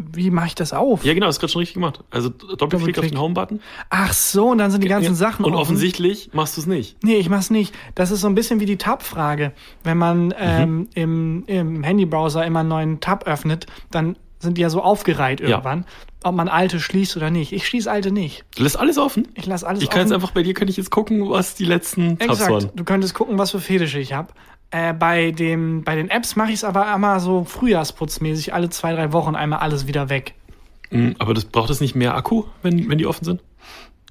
Wie mache ich das auf? Ja, genau, hast gerade schon richtig gemacht. Also Doppelklick auf Doppelklick. den Home-Button. Ach so, und dann sind die ganzen Ja, Sachen Und offen. offensichtlich machst du es nicht. Nee, ich mach's nicht. Das ist so ein bisschen wie die Tab-Frage. Wenn man ähm, im, im Handybrowser immer einen neuen Tab öffnet, dann sind die ja so aufgereiht irgendwann, ob man alte schließt oder nicht. Ich schließe alte nicht. Du lässt alles offen. Ich lasse alles Ich kann jetzt offen. einfach bei dir, könnte ich jetzt gucken, was die letzten Tabs waren. Exakt. Du könntest gucken, was für Fetische ich habe. Äh, bei, dem, bei den Apps mache ich es aber immer so frühjahrsputzmäßig, alle zwei, drei Wochen einmal alles wieder weg. Mhm, Aber das braucht es nicht mehr Akku, wenn, wenn die offen sind?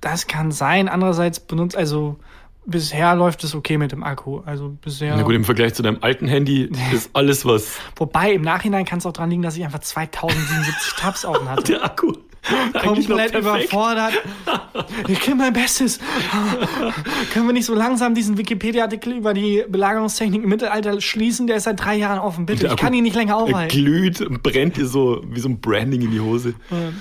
Das kann sein. Andererseits benutzt, also bisher läuft es okay mit dem Akku. Also bisher. Na gut, im Vergleich zu deinem alten Handy ist alles, was Wobei, im Nachhinein kann es auch dran liegen, dass ich einfach 2077 Tabs offen hatte. der Akku Komplett überfordert. Ich gebe mein Bestes. Können wir nicht so langsam diesen Wikipedia-Artikel über die Belagerungstechnik im Mittelalter schließen? Der ist seit drei Jahren offen. Bitte, ich kann ihn nicht länger Er aufhalten. glüht und brennt dir so wie so ein Branding in die Hose.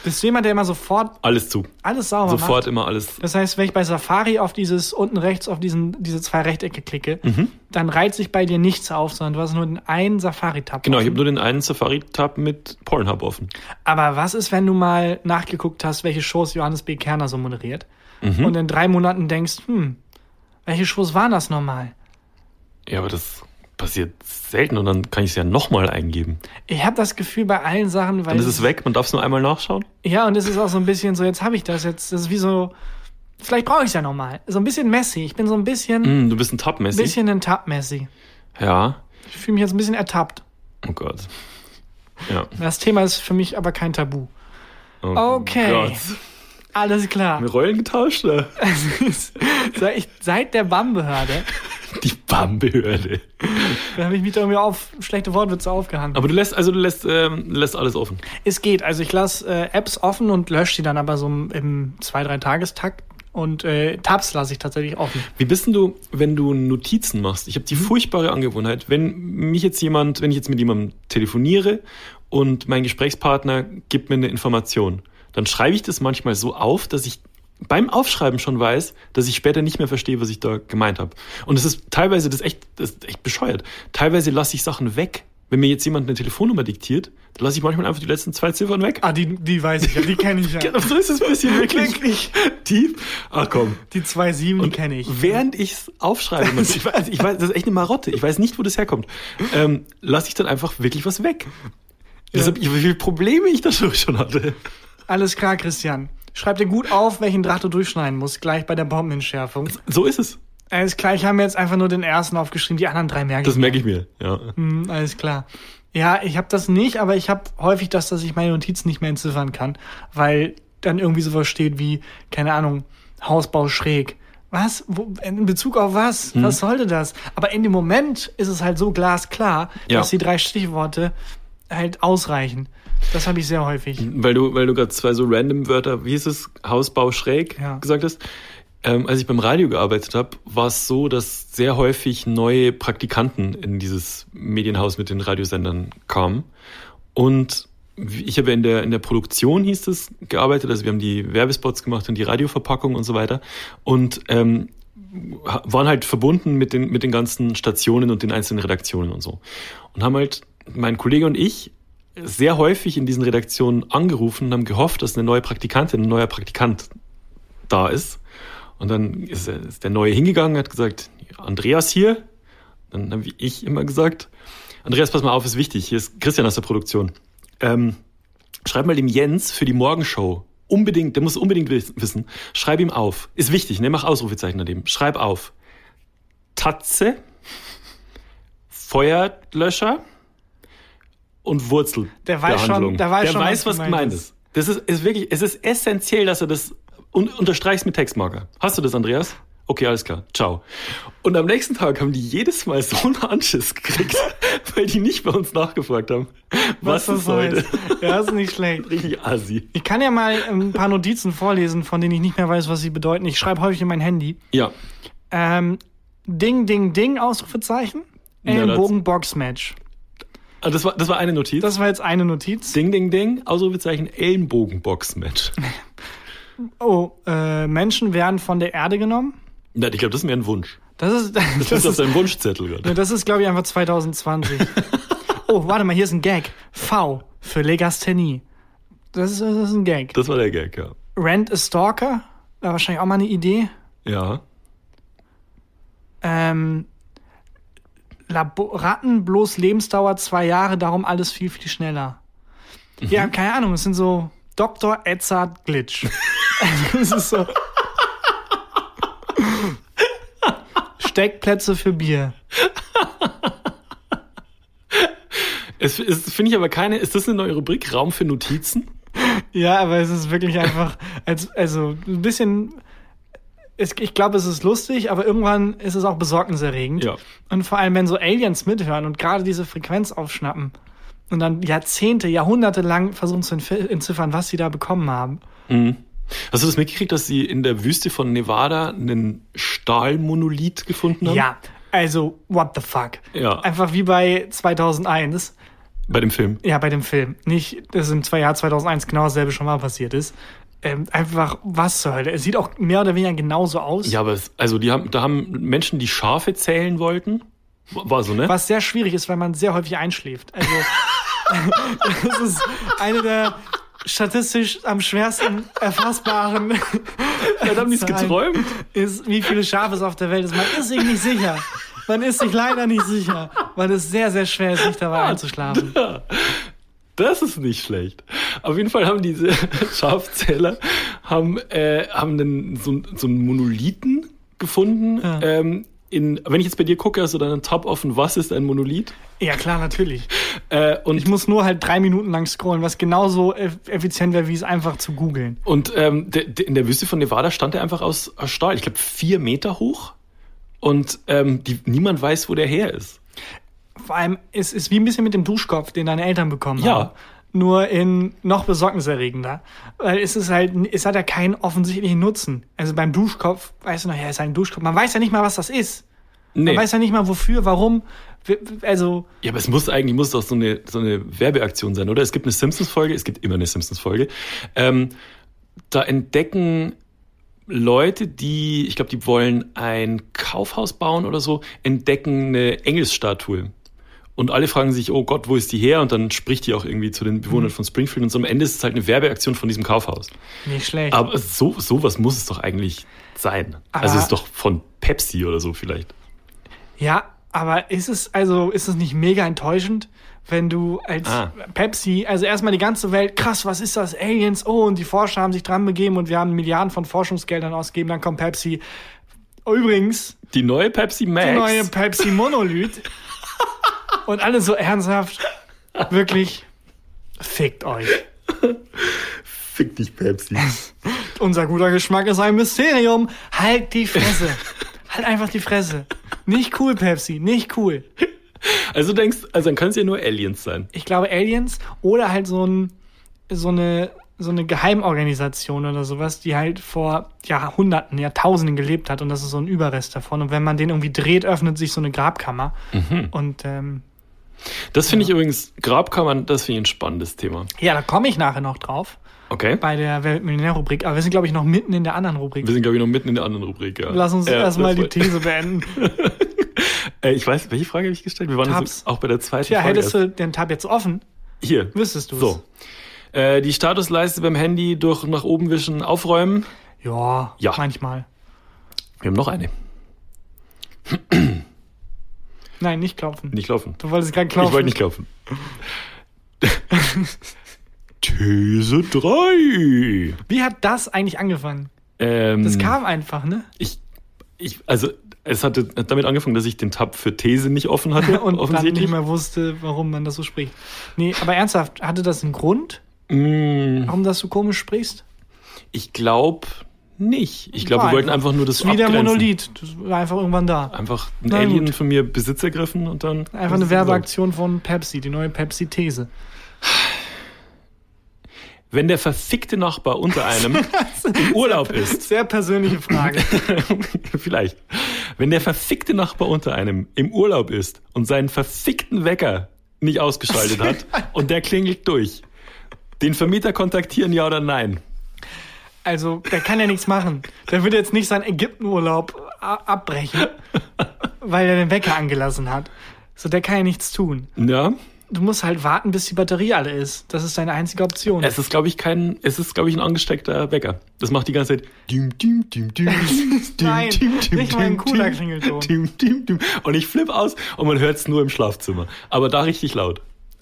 Bist du jemand, der immer sofort Alles zu. alles sauber Sofort macht? immer alles. Das heißt, wenn ich bei Safari auf dieses unten rechts auf diesen, diese zwei Rechtecke klicke, Mhm. Dann reiht sich bei dir nichts auf, sondern du hast nur den einen Safari-Tab. Genau, ich habe nur den einen Safari-Tab mit Pornhub offen. Aber was ist, wenn du mal nachgeguckt hast, welche Shows Johannes B. Kerner so moderiert Mhm. und in drei Monaten denkst, hm, welche Shows waren das nochmal? Ja, aber das passiert selten und dann kann ich es ja nochmal eingeben. Ich habe das Gefühl bei allen Sachen, weil Dann ist es weg, man darf es nur einmal nachschauen. ja und es ist auch so ein bisschen so, jetzt habe ich das jetzt, das ist wie so, vielleicht brauche ich es ja nochmal, so ein bisschen messy. Ich bin so ein bisschen, Hm, du bist ein Tab-Messi. bisschen ein Tab-Messi. Ja. Ich fühle mich jetzt ein bisschen ertappt. Oh Gott. Ja. Das Thema ist für mich aber kein Tabu. Oh Okay. Gott. Alles klar. Wir Rollen getauscht, oder? seit, der BAM-Behörde Die BAM-Behörde. da habe ich mich da irgendwie auf schlechte Wortwitze aufgehangen. Aber du lässt, also du lässt, ähm, lässt alles offen. Es geht. Also ich lasse äh, Apps offen und lösche die dann aber so im zwei, drei Tagestakt. Und äh, Tabs lasse ich tatsächlich offen. Wie bist denn du, wenn du Notizen machst? Ich habe die furchtbare Angewohnheit, wenn mich jetzt jemand, wenn ich jetzt mit jemandem telefoniere und mein Gesprächspartner gibt mir eine Information, dann schreibe ich das manchmal so auf, dass ich beim Aufschreiben schon weiß, dass ich später nicht mehr verstehe, was ich da gemeint habe. Und es ist teilweise das ist echt, das ist echt bescheuert. Teilweise lasse ich Sachen weg. Wenn mir jetzt jemand eine Telefonnummer diktiert, dann lasse ich manchmal einfach die letzten zwei Ziffern weg. Ah, die, die weiß ich ja, die kenne ich ja. Genau, so ist es ein bisschen wirklich tief. Ach komm. Die 2,7, die Und kenne ich. Während ich's aufschreibe, muss, ich, weiß, ich weiß, das ist echt eine Marotte. Ich weiß nicht, wo das herkommt. Ähm, lasse ich dann einfach wirklich was weg. Deshalb, wie viele Probleme ich da schon hatte. Alles klar, Christian. Schreib dir gut auf, welchen Draht du durchschneiden musst, gleich bei der Bombenentschärfung. So ist es. Alles klar, ich habe mir jetzt einfach nur den ersten aufgeschrieben, die anderen drei merke Das ich. merke ich mir. Ja. Hm, alles klar. Ja, ich habe das nicht, aber ich habe häufig das, dass ich meine Notizen nicht mehr entziffern kann, weil dann irgendwie sowas steht wie, keine Ahnung, Hausbau schräg. Was? Wo, in Bezug auf was? Hm. Was sollte das? Aber in dem Moment ist es halt so glasklar, Ja. dass die drei Stichworte halt ausreichen. Das habe ich sehr häufig. Weil du, weil du gerade zwei so random Wörter, wie hieß es, Hausbau schräg Ja. gesagt hast. Ähm, als ich beim Radio gearbeitet habe, war es so, dass sehr häufig neue Praktikanten in dieses Medienhaus mit den Radiosendern kamen. Und ich habe in der, in der Produktion, hieß es, gearbeitet. Also wir haben die Werbespots gemacht und die Radioverpackung und so weiter. Und ähm, waren halt verbunden mit den, mit den ganzen Stationen und den einzelnen Redaktionen und so. Und haben halt, mein Kollege und ich, sehr häufig in diesen Redaktionen angerufen und haben gehofft, dass eine neue Praktikantin, ein neuer Praktikant da ist. Und dann ist, ist der Neue hingegangen, hat gesagt, Andreas hier. Dann habe ich immer gesagt, Andreas, pass mal auf, ist wichtig. Hier ist Christian aus der Produktion. Ähm, schreib mal dem Jens für die Morgenshow. Unbedingt, der muss unbedingt wiss- wissen. Schreib ihm auf. Ist wichtig, ne? Mach Ausrufezeichen daneben. Schreib auf. Tatze, Feuerlöscher und Wurzel. Der weiß schon- der weiß schon, weiß, was was gemeint gemeint ist. Das ist, ist wirklich, es ist essentiell, dass er das un unterstreichst mit Textmarker. Hast du das, Andreas? Okay, alles klar. Ciao. Und am nächsten Tag haben die jedes Mal so einen Anschiss gekriegt, weil die nicht bei uns nachgefragt haben. Was, das ist heute? Ja, ist nicht schlecht. Richtig assi. Ich kann ja mal ein paar Notizen vorlesen, von denen ich nicht mehr weiß, was sie bedeuten. Ich schreibe häufig in mein Handy. Ja. Ähm, Ding, Ding, Ding, Ausrufezeichen. Ja, das- Ellenbogen, Boxmatch. Ah, Das war, das war eine Notiz. Das war jetzt eine Notiz. Ding, ding, ding. Ausrufezeichen Ellenbogenbox-Match. Oh, äh, Menschen werden von der Erde genommen. Ja, ich glaube, das ist mir ein Wunsch. Das ist, Das, das ist auf ist, deinem Wunschzettel ne, gerade. das ist glaube ich, einfach 2020. oh, warte mal, hier ist ein Gag. V für Legasthenie. Das ist, das ist ein Gag. Das war der Gag, ja. Rent a Stalker. War wahrscheinlich auch mal eine Idee. Ja. Ähm, Labo Ratten bloß Lebensdauer zwei Jahre, darum alles viel, viel schneller. Ja, keine Ahnung, es sind so Dr. Edzard Glitch. das ist so. Steckplätze für Bier. Es, es finde ich aber keine. Ist das eine neue Rubrik? Raum für Notizen? Ja, aber es ist wirklich einfach, als, also ein bisschen. Es, ich glaube, es ist lustig, aber irgendwann ist es auch besorgniserregend. Ja. Und vor allem, wenn so Aliens mithören und gerade diese Frequenz aufschnappen und dann Jahrzehnte, Jahrhunderte lang versuchen zu entziffern, was sie da bekommen haben. Hast du das mitgekriegt, dass sie in der Wüste von Nevada einen Stahlmonolith gefunden haben? Ja, also, what the fuck? Ja. Einfach wie bei 2001. Bei dem Film. Ja, bei dem Film. Nicht, dass im Jahr 2001 genau dasselbe schon mal passiert ist. Ähm, einfach, was zur Hölle? Es sieht auch mehr oder weniger genauso aus. Ja, aber es, also die haben, da haben Menschen, die Schafe zählen wollten. War so, ne? Was sehr schwierig ist, weil man sehr häufig einschläft. Also, das ist eine der statistisch am schwersten erfassbaren da haben die es geträumt. ist, wie viele Schafe es auf der Welt ist. Man ist sich nicht sicher. Man ist sich leider nicht sicher, weil es sehr, sehr schwer ist, sich dabei einzuschlafen. Das ist nicht schlecht. Auf jeden Fall haben diese Schafzähler haben, äh, haben einen, so, so einen Monolithen gefunden. Ja. Ähm, in, wenn ich jetzt bei dir gucke, hast du dann einen Tab offen, was ist ein Monolith? Ja, klar, natürlich. Äh, und Ich muss nur halt drei Minuten lang scrollen, was genauso eff- effizient wäre, wie es einfach zu googeln. Und ähm, de, de, in der Wüste von Nevada stand er einfach aus, aus Stahl. Ich glaube, vier Meter hoch. Und ähm, die, niemand weiß, wo der her ist. Vor allem, es ist wie ein bisschen mit dem Duschkopf, den deine Eltern bekommen Ja. haben. Nur in noch besorgniserregender. Weil es ist halt, es hat ja keinen offensichtlichen Nutzen. Also beim Duschkopf, weißt du noch, ja, ist ein Duschkopf. Man weiß ja nicht mal, was das ist. Nee. Man weiß ja nicht mal wofür, warum. Also, Ja, aber es muss eigentlich muss doch so eine, so eine Werbeaktion sein, oder? Es gibt eine Simpsons-Folge, es gibt immer eine Simpsons-Folge. Ähm, da entdecken Leute, die, ich glaube, die wollen ein Kaufhaus bauen oder so, entdecken eine Engelsstatue. Und alle fragen sich, oh Gott, wo ist die her? Und dann spricht die auch irgendwie zu den Bewohnern von Springfield. Und so am Ende ist es halt eine Werbeaktion von diesem Kaufhaus. Nicht schlecht. Aber so sowas muss es doch eigentlich sein. Aber- also es ist doch von Pepsi oder so vielleicht. Ja, aber ist es also ist es nicht mega enttäuschend, wenn du als Ah. Pepsi, also erstmal die ganze Welt, krass, was ist das? Aliens, oh, und die Forscher haben sich dran begeben und wir haben Milliarden von Forschungsgeldern ausgegeben, dann kommt Pepsi. Übrigens, Die neue Pepsi Max. die neue Pepsi Monolith. und alle so ernsthaft, wirklich, fickt euch. Fick dich, Pepsi. Unser guter Geschmack ist ein Mysterium. Halt die Fresse. halt einfach die Fresse. Nicht cool, Pepsi, nicht cool. Also du denkst, also dann können es ja nur Aliens sein. ich glaube Aliens oder halt so ein so eine so eine Geheimorganisation oder sowas, die halt vor Jahrhunderten, Jahrtausenden gelebt hat und das ist so ein Überrest davon. Und wenn man den irgendwie dreht, öffnet sich so eine Grabkammer. Und ähm, Das finde ich übrigens, Grabkammern, das finde ich ein spannendes Thema. ja, da komme ich nachher noch drauf Okay. bei der Weltmillionär-Rubrik. Aber wir sind, glaube ich, noch mitten in der anderen Rubrik. Wir sind, glaube ich, noch mitten in der anderen Rubrik. Ja. Lass uns Ja, erstmal die These beenden. Äh, ich weiß, welche Frage habe ich gestellt? Wir waren Tabs. auch bei der zweiten Tja, Frage. hättest du den Tab jetzt offen. Hier. wüsstest du So. Äh, die Statusleiste beim Handy durch nach oben wischen aufräumen. Ja, Ja. manchmal. Wir haben noch eine. Nein, nicht klopfen. Nicht laufen. Du wolltest gerade klopfen. Ich wollte nicht klopfen. These 3. Wie hat das eigentlich angefangen? Ähm, Das kam einfach, ne? ich, ich, also es hatte hat damit angefangen, dass ich den Tab für These nicht offen hatte, und dann nicht mehr wusste, warum man das so spricht. Nee, aber ernsthaft, hatte das einen Grund, Mm, warum das so komisch sprichst? ich glaube nicht. Ich glaube, wir wollten einfach- nur das Wie der abgrenzen. Monolith. Das war einfach irgendwann da. Einfach ein Na Alien gut. von mir Besitz ergriffen und dann. Einfach eine Werbeaktion von Pepsi, die neue Pepsi-These. Wenn der verfickte Nachbar unter einem im Urlaub ist, Sehr persönliche Frage. vielleicht, wenn der verfickte Nachbar unter einem im Urlaub ist und seinen verfickten Wecker nicht ausgeschaltet hat und der klingelt durch, den Vermieter kontaktieren, ja oder nein? Also, der kann ja nichts machen. Der würde jetzt nicht seinen Ägyptenurlaub abbrechen, weil er den Wecker angelassen hat. So, der kann ja nichts tun. Ja, Du musst halt warten, bis die Batterie alle ist. Das ist deine einzige Option. es ist, glaube ich, kein, es ist, glaube ich, ein angesteckter Wecker. Das macht die ganze Zeit. Düm, düm, düm, düm, Nein, düm, düm, nicht mal ein cooler Klingelton. düm, düm, düm. Und ich flipp aus und man hört es nur im Schlafzimmer. Aber da richtig laut.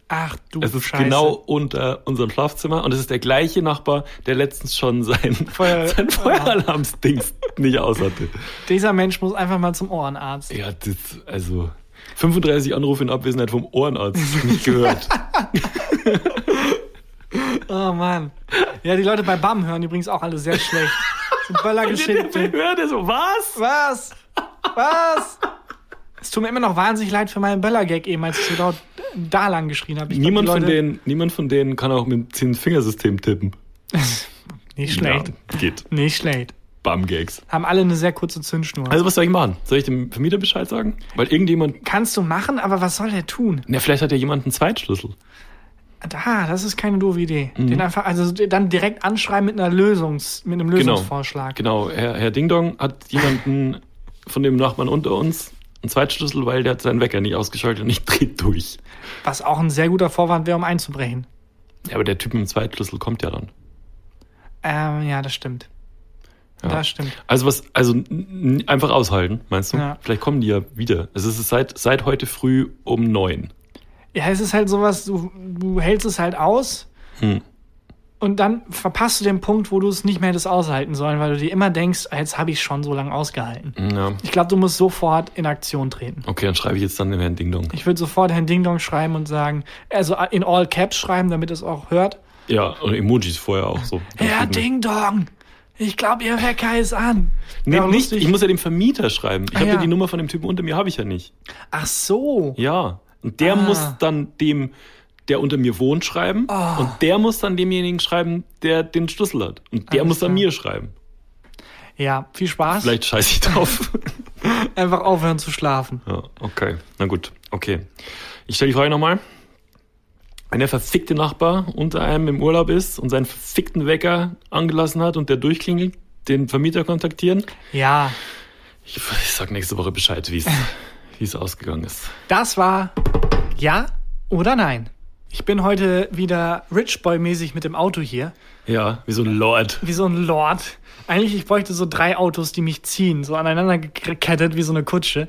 Ach du Es ist Scheiße. genau unter unserem Schlafzimmer und es ist der gleiche Nachbar, der letztens schon sein, Feuer- sein Feueralarmsdings nicht aus hatte. Dieser Mensch muss einfach mal zum Ohrenarzt. Ja, das, also 35 Anrufe in Abwesenheit vom Ohrenarzt nicht gehört. Oh Mann. Ja, die Leute bei BAM hören übrigens auch alle sehr schlecht. So Böllergeschichte. Behörde so, was? Was? Was? Es tut mir immer noch wahnsinnig leid für meinen Böller-Gag eben, als ich so laut da lang geschrien habe. Glaub, Niemand von, denen, niemand von denen kann auch mit dem Zehn-Fingersystem tippen. Nicht schlecht. Ja, geht. Nicht schlecht. Bam-Gags. Haben alle eine sehr kurze Zündschnur. Also was soll ich machen? Soll ich dem Vermieter Bescheid sagen? Weil irgendjemand, Kannst du machen, aber was soll der tun? na vielleicht hat ja jemand einen Zweitschlüssel. Da, das ist keine doofe Idee. Mhm. Den einfach, also dann direkt anschreiben mit einer Lösungs, mit einem Lösungsvorschlag. Genau, Herr, Herr Ding Dong hat jemanden von dem Nachbarn unter uns einen Zweitschlüssel, weil der hat seinen Wecker nicht ausgeschaltet und ich dreht durch. Was auch ein sehr guter Vorwand wäre, um einzubrechen. Ja, aber der Typ mit dem Zweitschlüssel kommt ja dann. Ähm, ja, das stimmt. Ja. Das stimmt. Also was, also einfach aushalten, meinst du? Ja. Vielleicht kommen die ja wieder. Es ist seit, seit heute früh um neun. Ja, es ist halt sowas, du, du hältst es halt aus Hm. Und dann verpasst du den Punkt, wo du es nicht mehr hättest aushalten sollen, weil du dir immer denkst, ah, jetzt habe ich schon so lange ausgehalten. Ja. Ich glaube, du musst sofort in Aktion treten. Okay, dann schreibe ich jetzt dann dem Herrn Ding Dong. Ich würde sofort Herrn Ding Dong schreiben und sagen, also in all caps schreiben, damit es auch hört. Ja, und Emojis vorher auch so. Herr Ding Dong, ich glaube, Ihr Wecker ist an. Nee, Ja, nicht, lustig. ich muss ja dem Vermieter schreiben. Ich Ah, habe ja ja. die Nummer von dem Typen unter mir, habe ich ja nicht. Ach so. Ja. Und der Ah. muss dann dem, der unter mir wohnt, schreiben. Oh. Und der muss dann demjenigen schreiben, der den Schlüssel hat. Und der Alles muss dann klar. mir schreiben. Ja, viel Spaß. Vielleicht scheiße ich drauf. Einfach aufhören zu schlafen. ja, okay. Na gut. Okay. Ich stelle die Frage nochmal. Wenn der verfickte Nachbar unter einem im Urlaub ist und seinen verfickten Wecker angelassen hat und der durchklingelt, den Vermieter kontaktieren. Ja, Ich, ich sag nächste Woche Bescheid, wie es wie es ausgegangen ist. das war ja oder nein. Ich bin heute wieder Rich Boy-mäßig mit dem Auto hier. Ja, wie so ein Lord. Wie so ein Lord. Eigentlich, ich bräuchte so drei Autos, die mich ziehen, so aneinander gekettet wie so eine Kutsche.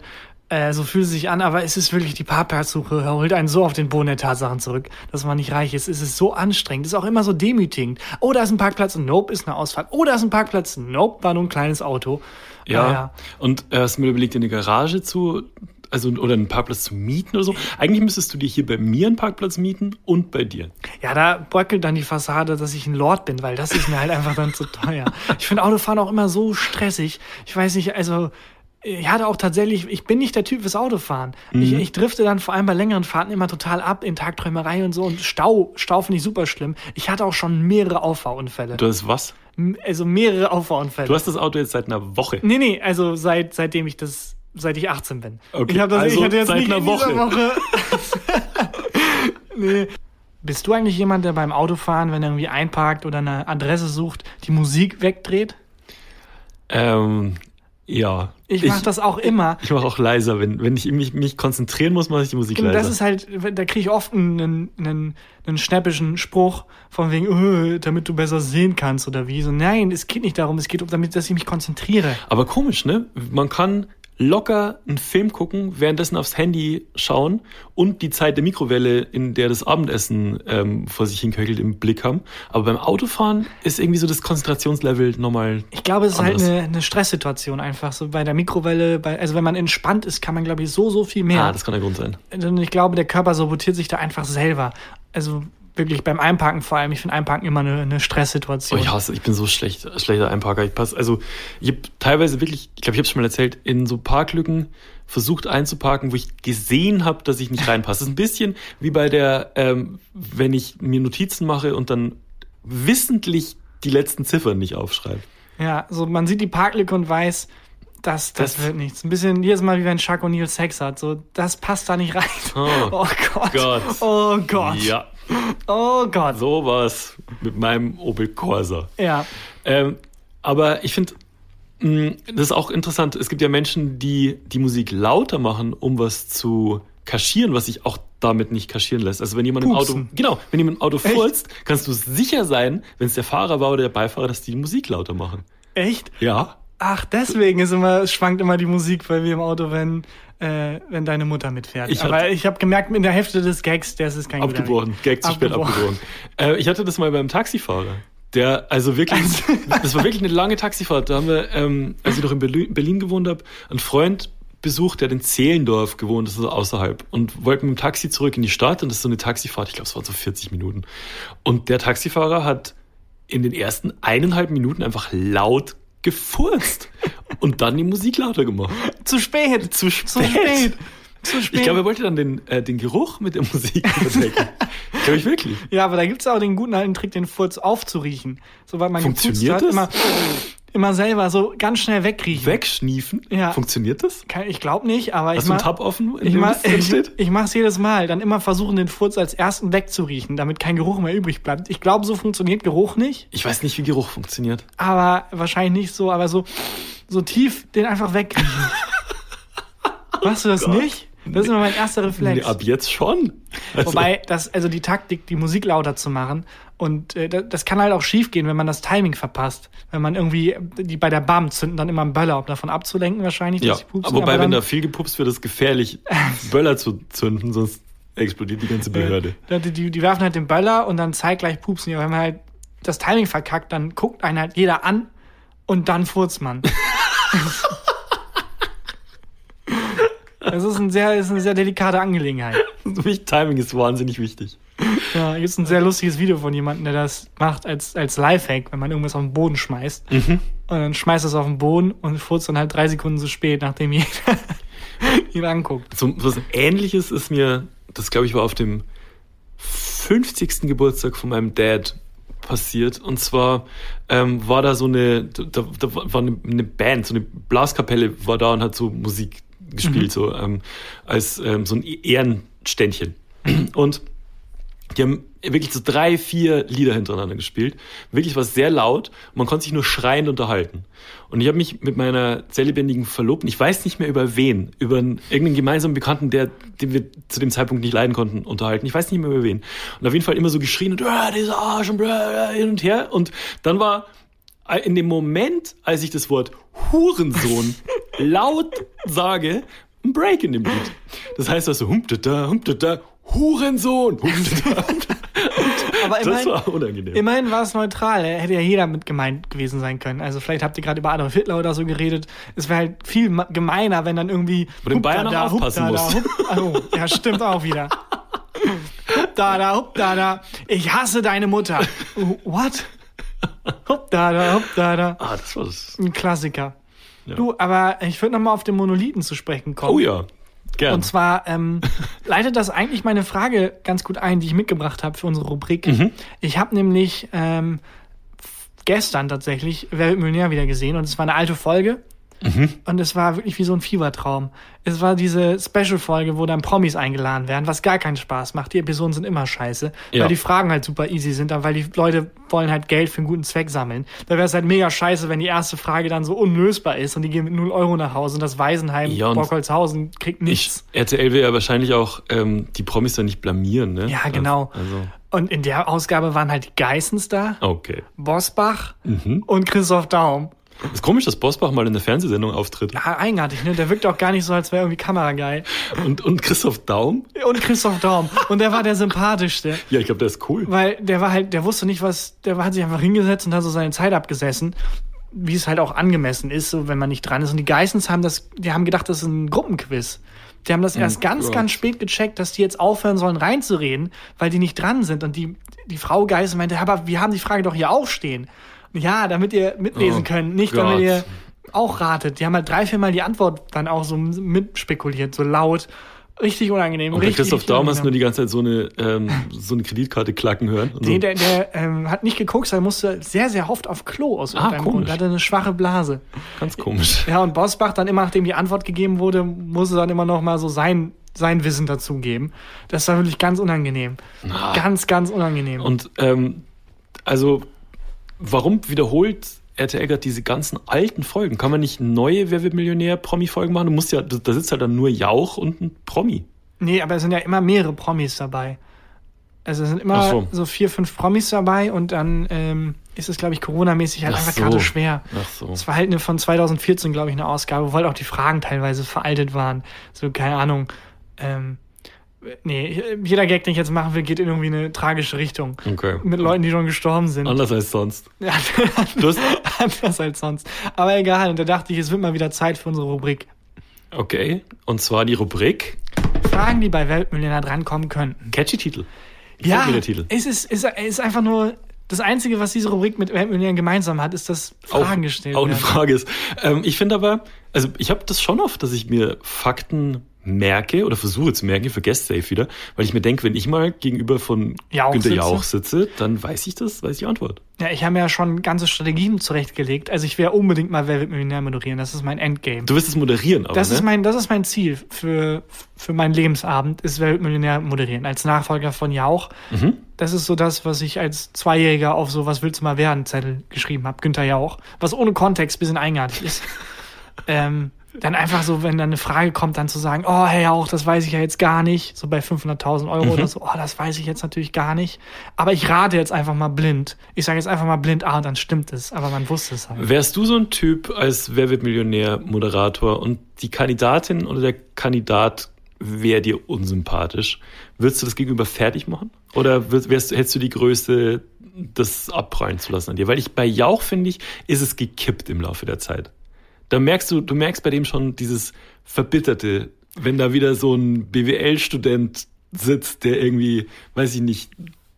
Äh, so fühlt es sich an, aber es ist wirklich die Parkplatzsuche, holt einen so auf den Boden der Tatsachen zurück, dass man nicht reich ist. Es ist so anstrengend, es ist auch immer so demütigend. Oh, da ist ein Parkplatz, nope, ist eine Ausfahrt. Oh, da ist ein Parkplatz, nope, war nur ein kleines Auto. Ja. Naja. Und äh, hast du mir überlegt, in eine Garage zu, also oder einen Parkplatz zu mieten oder so? Eigentlich müsstest du dir hier bei mir einen Parkplatz mieten und bei dir. Ja, da bröckelt dann die Fassade, dass ich ein Lord bin, weil das ist mir halt einfach dann zu teuer. Ich finde Autofahren auch immer so stressig. Ich weiß nicht, also ich hatte auch tatsächlich, ich bin nicht der Typ fürs Autofahren. Ich, ich drifte dann vor allem bei längeren Fahrten immer total ab in Tagträumerei und so und Stau, Stau finde ich super schlimm. Ich hatte auch schon mehrere Auffahrunfälle. Du hast was? Also mehrere Auffahrunfälle. Du hast das Auto jetzt seit einer Woche. nee, nee, also seit, seitdem ich das, seit ich 18 bin. Okay, Ich, das, also ich hatte jetzt seit nicht einer Woche. Woche. nee. Bist du eigentlich jemand, der beim Autofahren, wenn er irgendwie einparkt oder eine Adresse sucht, die Musik wegdreht? Ähm, ja. Ich mache das auch immer. Ich mache auch leiser, wenn, wenn ich mich, mich konzentrieren muss, mache ich die Musik Und leiser. das ist halt, da kriege ich oft einen, einen, einen schnäppischen Spruch von wegen, "Äh, damit du besser sehen kannst oder wie. So, nein, es geht nicht darum, es geht um damit, dass ich mich konzentriere. Aber komisch, ne? Man kann locker einen Film gucken, währenddessen aufs Handy schauen und die Zeit der Mikrowelle, in der das Abendessen ähm, vor sich hinköchelt, im Blick haben. Aber beim Autofahren ist irgendwie so das Konzentrationslevel nochmal. Ich glaube, es ist halt Anders. eine, eine Stresssituation einfach. So bei der Mikrowelle, bei, also wenn man entspannt ist, kann man, glaube ich, so, so viel mehr. Ah, das kann der Grund sein. Und ich glaube, der Körper sabotiert sich da einfach selber. Also wirklich beim Einparken vor allem. Ich finde Einparken immer eine, eine Oh, Stresssituation. ich hasse, ich bin so schlecht, schlechter Einparker. Ich pass, also ich habe teilweise wirklich, ich glaube, ich habe schon mal erzählt, in so Parklücken versucht einzuparken, wo ich gesehen habe, dass ich nicht reinpasse. Das ist ein bisschen wie bei der, ähm, wenn ich mir Notizen mache und dann wissentlich die letzten Ziffern nicht aufschreibe. Ja, so man sieht die Parklücke und weiß, das, das, Das- wird nichts. Ein bisschen jedes Mal, wie wenn Chuck O'Neill Sex hat. So, das passt da nicht rein. Oh, Oh Gott. Gott. Oh Gott. Ja, Oh Gott. so war's mit meinem Opel Corsa. Ja. Ähm, aber ich finde, das ist auch interessant. Es gibt ja Menschen, die die Musik lauter machen, um was zu kaschieren, was sich auch damit nicht kaschieren lässt. Also wenn jemand im Auto, Pupsen. genau, wenn jemand im Auto furzt, kannst du sicher sein, wenn es der Fahrer war oder der Beifahrer, dass die die Musik lauter machen. Echt? Ja. Ach, deswegen ist immer, schwankt immer die Musik bei mir im Auto, wenn, äh, wenn deine Mutter mitfährt. Ich Aber ich habe gemerkt, in der Hälfte des Gags, das ist kein. Weg. Gag zu spät abgebrochen. Äh, ich hatte das mal beim Taxifahrer. Der, also wirklich, das war wirklich eine lange Taxifahrt. Da haben wir, ähm, als ich noch in Berlin, gewohnt habe, einen Freund besucht, der hat in Zehlendorf gewohnt, das ist außerhalb, und wollten mit dem Taxi zurück in die Stadt und das ist so eine Taxifahrt, ich glaube, es waren so 40 Minuten. Und der Taxifahrer hat in den ersten eineinhalb Minuten einfach laut gefurzt und dann die Musik lauter gemacht. Zu spät. Zu spät. Zu spät. Zu spät. Ich glaube, er wollte dann den, äh, den Geruch mit der Musik überdecken. glaube ich wirklich. Ja, aber da gibt's auch den guten alten Trick, den Furz aufzuriechen. Sobald man Funktioniert hat, das? immer, immer selber so ganz schnell wegriechen. Wegschniefen? Ja. Funktioniert das? Ich glaube nicht, aber Hast ich du einen Tab offen, in ich, dem drin ich, ich mach's jedes Mal. Dann immer versuchen, den Furz als ersten wegzuriechen, damit kein Geruch mehr übrig bleibt. Ich glaube, so funktioniert Geruch nicht, Ich weiß nicht, wie Geruch funktioniert. aber wahrscheinlich nicht so, aber so, so tief den einfach wegriechen. Machst du das nicht? Das ist immer mein erster Nee, Reflex. ab jetzt schon. Also, Wobei, das, also die Taktik, die Musik lauter zu machen, und äh, das, kann halt auch schief gehen, wenn man das Timing verpasst. Wenn man irgendwie, die bei der BAM zünden dann immer einen Böller, um davon abzulenken wahrscheinlich, ja, pupsen. wobei, aber wenn da viel gepupst wird, ist es gefährlich, Böller zu zünden, sonst explodiert die ganze Behörde. äh, die, die, die werfen halt den Böller und dann zeitgleich pupsen. Ja, wenn man halt das Timing verkackt, dann guckt einen halt jeder an und dann furzt man. Das ist, ein sehr, ist eine sehr delikate Angelegenheit. Für mich Timing ist wahnsinnig wichtig. Ja, hier ist ein sehr lustiges Video von jemandem, der das macht als, als Lifehack, wenn man irgendwas auf den Boden schmeißt. Mhm. Und dann schmeißt es auf den Boden und furzt dann halt drei Sekunden zu spät, nachdem jeder ihn anguckt. So was Ähnliches ist mir, das glaube ich war auf dem 50. Geburtstag von meinem Dad passiert. Und zwar ähm, war da so eine, da, da war eine, eine Band, so eine Blaskapelle war da und hat so Musik gespielt, so ähm, als ähm, so ein Ehrenständchen. Und Die haben wirklich so drei, vier Lieder hintereinander gespielt. Wirklich was sehr laut. Und man konnte sich nur schreiend unterhalten. Und ich habe mich mit meiner sehr lebendigen Verlobten, ich weiß nicht mehr über wen, über einen, irgendeinen gemeinsamen Bekannten, der, den wir zu dem Zeitpunkt nicht leiden konnten, unterhalten. Ich weiß nicht mehr über wen. Und auf jeden Fall immer so geschrien und ah, dieser Arsch und hin und her. Und dann war in dem Moment, als ich das Wort Hurensohn laut sage, ein Break in dem Lied. Das heißt also, humptata, humptata, Hurensohn. Humptata, humptata. Aber Das immerhin, war unangenehm. immerhin war es neutral. Hätte ja jeder mit gemeint gewesen sein können. Also vielleicht habt ihr gerade über Adolf Hitler oder so geredet. Es wäre halt viel gemeiner, wenn dann irgendwie. Wo den Bayern auch aufpassen Hupdada, muss. Hup, oh, ja, stimmt auch wieder. Hupdada, hupdada. Ich hasse deine Mutter. Oh, What? Hupdada, hupdada. Ah, das war das. Ein Klassiker. Ja. Du, aber ich würde nochmal auf den Monolithen zu sprechen kommen. Oh ja, gern. Und zwar ähm, leitet das eigentlich meine Frage ganz gut ein, die ich mitgebracht habe für unsere Rubrik. Mhm. Ich habe nämlich ähm, gestern tatsächlich Wer wird Millionär wieder gesehen und es war eine alte Folge. Mhm. Und es war wirklich wie so ein Fiebertraum. Es war diese Special-Folge, wo dann Promis eingeladen werden, was gar keinen Spaß macht. Die Episoden sind immer scheiße, Ja. weil die Fragen halt super easy sind, aber weil die Leute wollen halt Geld für einen guten Zweck sammeln. Da wäre es halt mega scheiße, wenn die erste Frage dann so unlösbar ist und die gehen mit 0 Euro nach Hause und das Waisenheim Ja, und Borkholzhausen kriegt ich, nichts. RTL will ja wahrscheinlich auch ähm, die Promis dann nicht blamieren, ne? Ja, genau. Also, Und in der Ausgabe waren halt die Geissens da, okay. Bosbach Mhm. und Christoph Daum. Ist komisch, dass Bosbach mal in der Fernsehsendung auftritt. Ja, eigenartig, ne? Der wirkt auch gar nicht so, als wäre irgendwie kamerageil. Und, und Christoph Daum? Und Christoph Daum. Und der war der sympathischste. Ja, ich glaube, der ist cool. Weil der war halt, der wusste nicht, was, der hat sich einfach hingesetzt und hat so seine Zeit abgesessen, wie es halt auch angemessen ist, so wenn man nicht dran ist. Und die Geissens haben das, die haben gedacht, das ist ein Gruppenquiz. Die haben das erst ganz, Gott. ganz spät gecheckt, dass die jetzt aufhören sollen reinzureden, weil die nicht dran sind. Und die, die Frau Geißen meinte, aber wir haben die Frage doch hier auch stehen. Ja, damit ihr mitlesen Oh könnt, nicht Gott. damit ihr auch ratet. Die haben halt drei, viermal die Antwort dann auch so mitspekuliert, so laut. Richtig unangenehm. Und richtig, Christoph Daum hast du nur die ganze Zeit so eine, ähm, so eine Kreditkarte klacken hören. Und so. Nee, der, der ähm, hat nicht geguckt, er musste sehr, sehr oft auf Klo aus Ah, irgendeinem Grund. Er hatte eine schwache Blase. Ganz komisch. Ja, und Bosbach dann immer, nachdem die Antwort gegeben wurde, musste dann immer noch mal so sein, sein Wissen dazugeben. Das war wirklich ganz unangenehm. Ganz, ganz unangenehm. Und ähm, also, warum wiederholt RTL gerade diese ganzen alten Folgen? Kann man nicht neue Wer wird Millionär Promi-Folgen machen? Du musst ja, da sitzt halt dann nur Jauch und ein Promi. nee, aber es sind ja immer mehrere Promis dabei. Also es sind immer so. so. vier, fünf Promis dabei und dann ähm, ist es, glaube ich, Corona-mäßig halt Ach einfach so. gerade schwer. Ach so. War halt eine von 2014, glaube ich, eine Ausgabe, weil auch die Fragen teilweise veraltet waren. So, keine Ahnung. Ähm, nee, jeder Gag, den ich jetzt machen will, geht in irgendwie eine tragische Richtung. Okay. Mit Leuten, die schon gestorben sind. Anders als sonst. Ja, Du hast, anders als sonst. Aber egal, und da dachte ich, es wird mal wieder Zeit für unsere Rubrik. okay. Und zwar die Rubrik Fragen, die bei Weltmillionär drankommen könnten. Catchy Titel. Ja, Gefällt mir der Titel. es ist, es ist einfach nur das Einzige, was diese Rubrik mit Weltmillionär gemeinsam hat, ist, dass Fragen gestellt auch eine werden. Frage ist. Ähm, ich finde aber, also ich habe das schon oft, dass ich mir Fakten merke oder versuche zu merken, ich vergesse safe wieder, weil ich mir denke, wenn ich mal gegenüber von Jauch Günter sitze. Jauch sitze, dann weiß ich das, weiß ich die Antwort. Ja, ich habe mir ja schon ganze Strategien zurechtgelegt. Also ich werde unbedingt mal Wer wird Millionär moderieren. Das ist mein Endgame. Du wirst es moderieren, aber Das ne? ist mein, das ist mein Ziel für, für meinen Lebensabend, ist Wer wird Millionär moderieren. Als Nachfolger von Jauch. Mhm. Das ist so das, was ich als Zweijähriger auf so Was willst du mal werden Zettel geschrieben habe. Günther Jauch. Was ohne Kontext bisschen eigenartig ist. ähm, dann einfach so, wenn dann eine Frage kommt, dann zu sagen, oh, Herr Jauch, das weiß ich ja jetzt gar nicht. So bei 500.000 Euro Mhm. oder so, oh, das weiß ich jetzt natürlich gar nicht. Aber ich rate jetzt einfach mal blind. Ich sage jetzt einfach mal blind, ah, und dann stimmt es. Aber man wusste es halt. Wärst du so ein Typ als Wer wird Millionär Moderator und die Kandidatin oder der Kandidat wäre dir unsympathisch, würdest du das gegenüber fertig machen? Oder wärst, wärst, hättest du die Größe, das abprallen zu lassen an dir? Weil ich bei Jauch finde ich, ist es gekippt im Laufe der Zeit. Da merkst du, du merkst bei dem schon dieses Verbitterte, wenn da wieder so ein BWL-Student sitzt, der irgendwie, weiß ich nicht,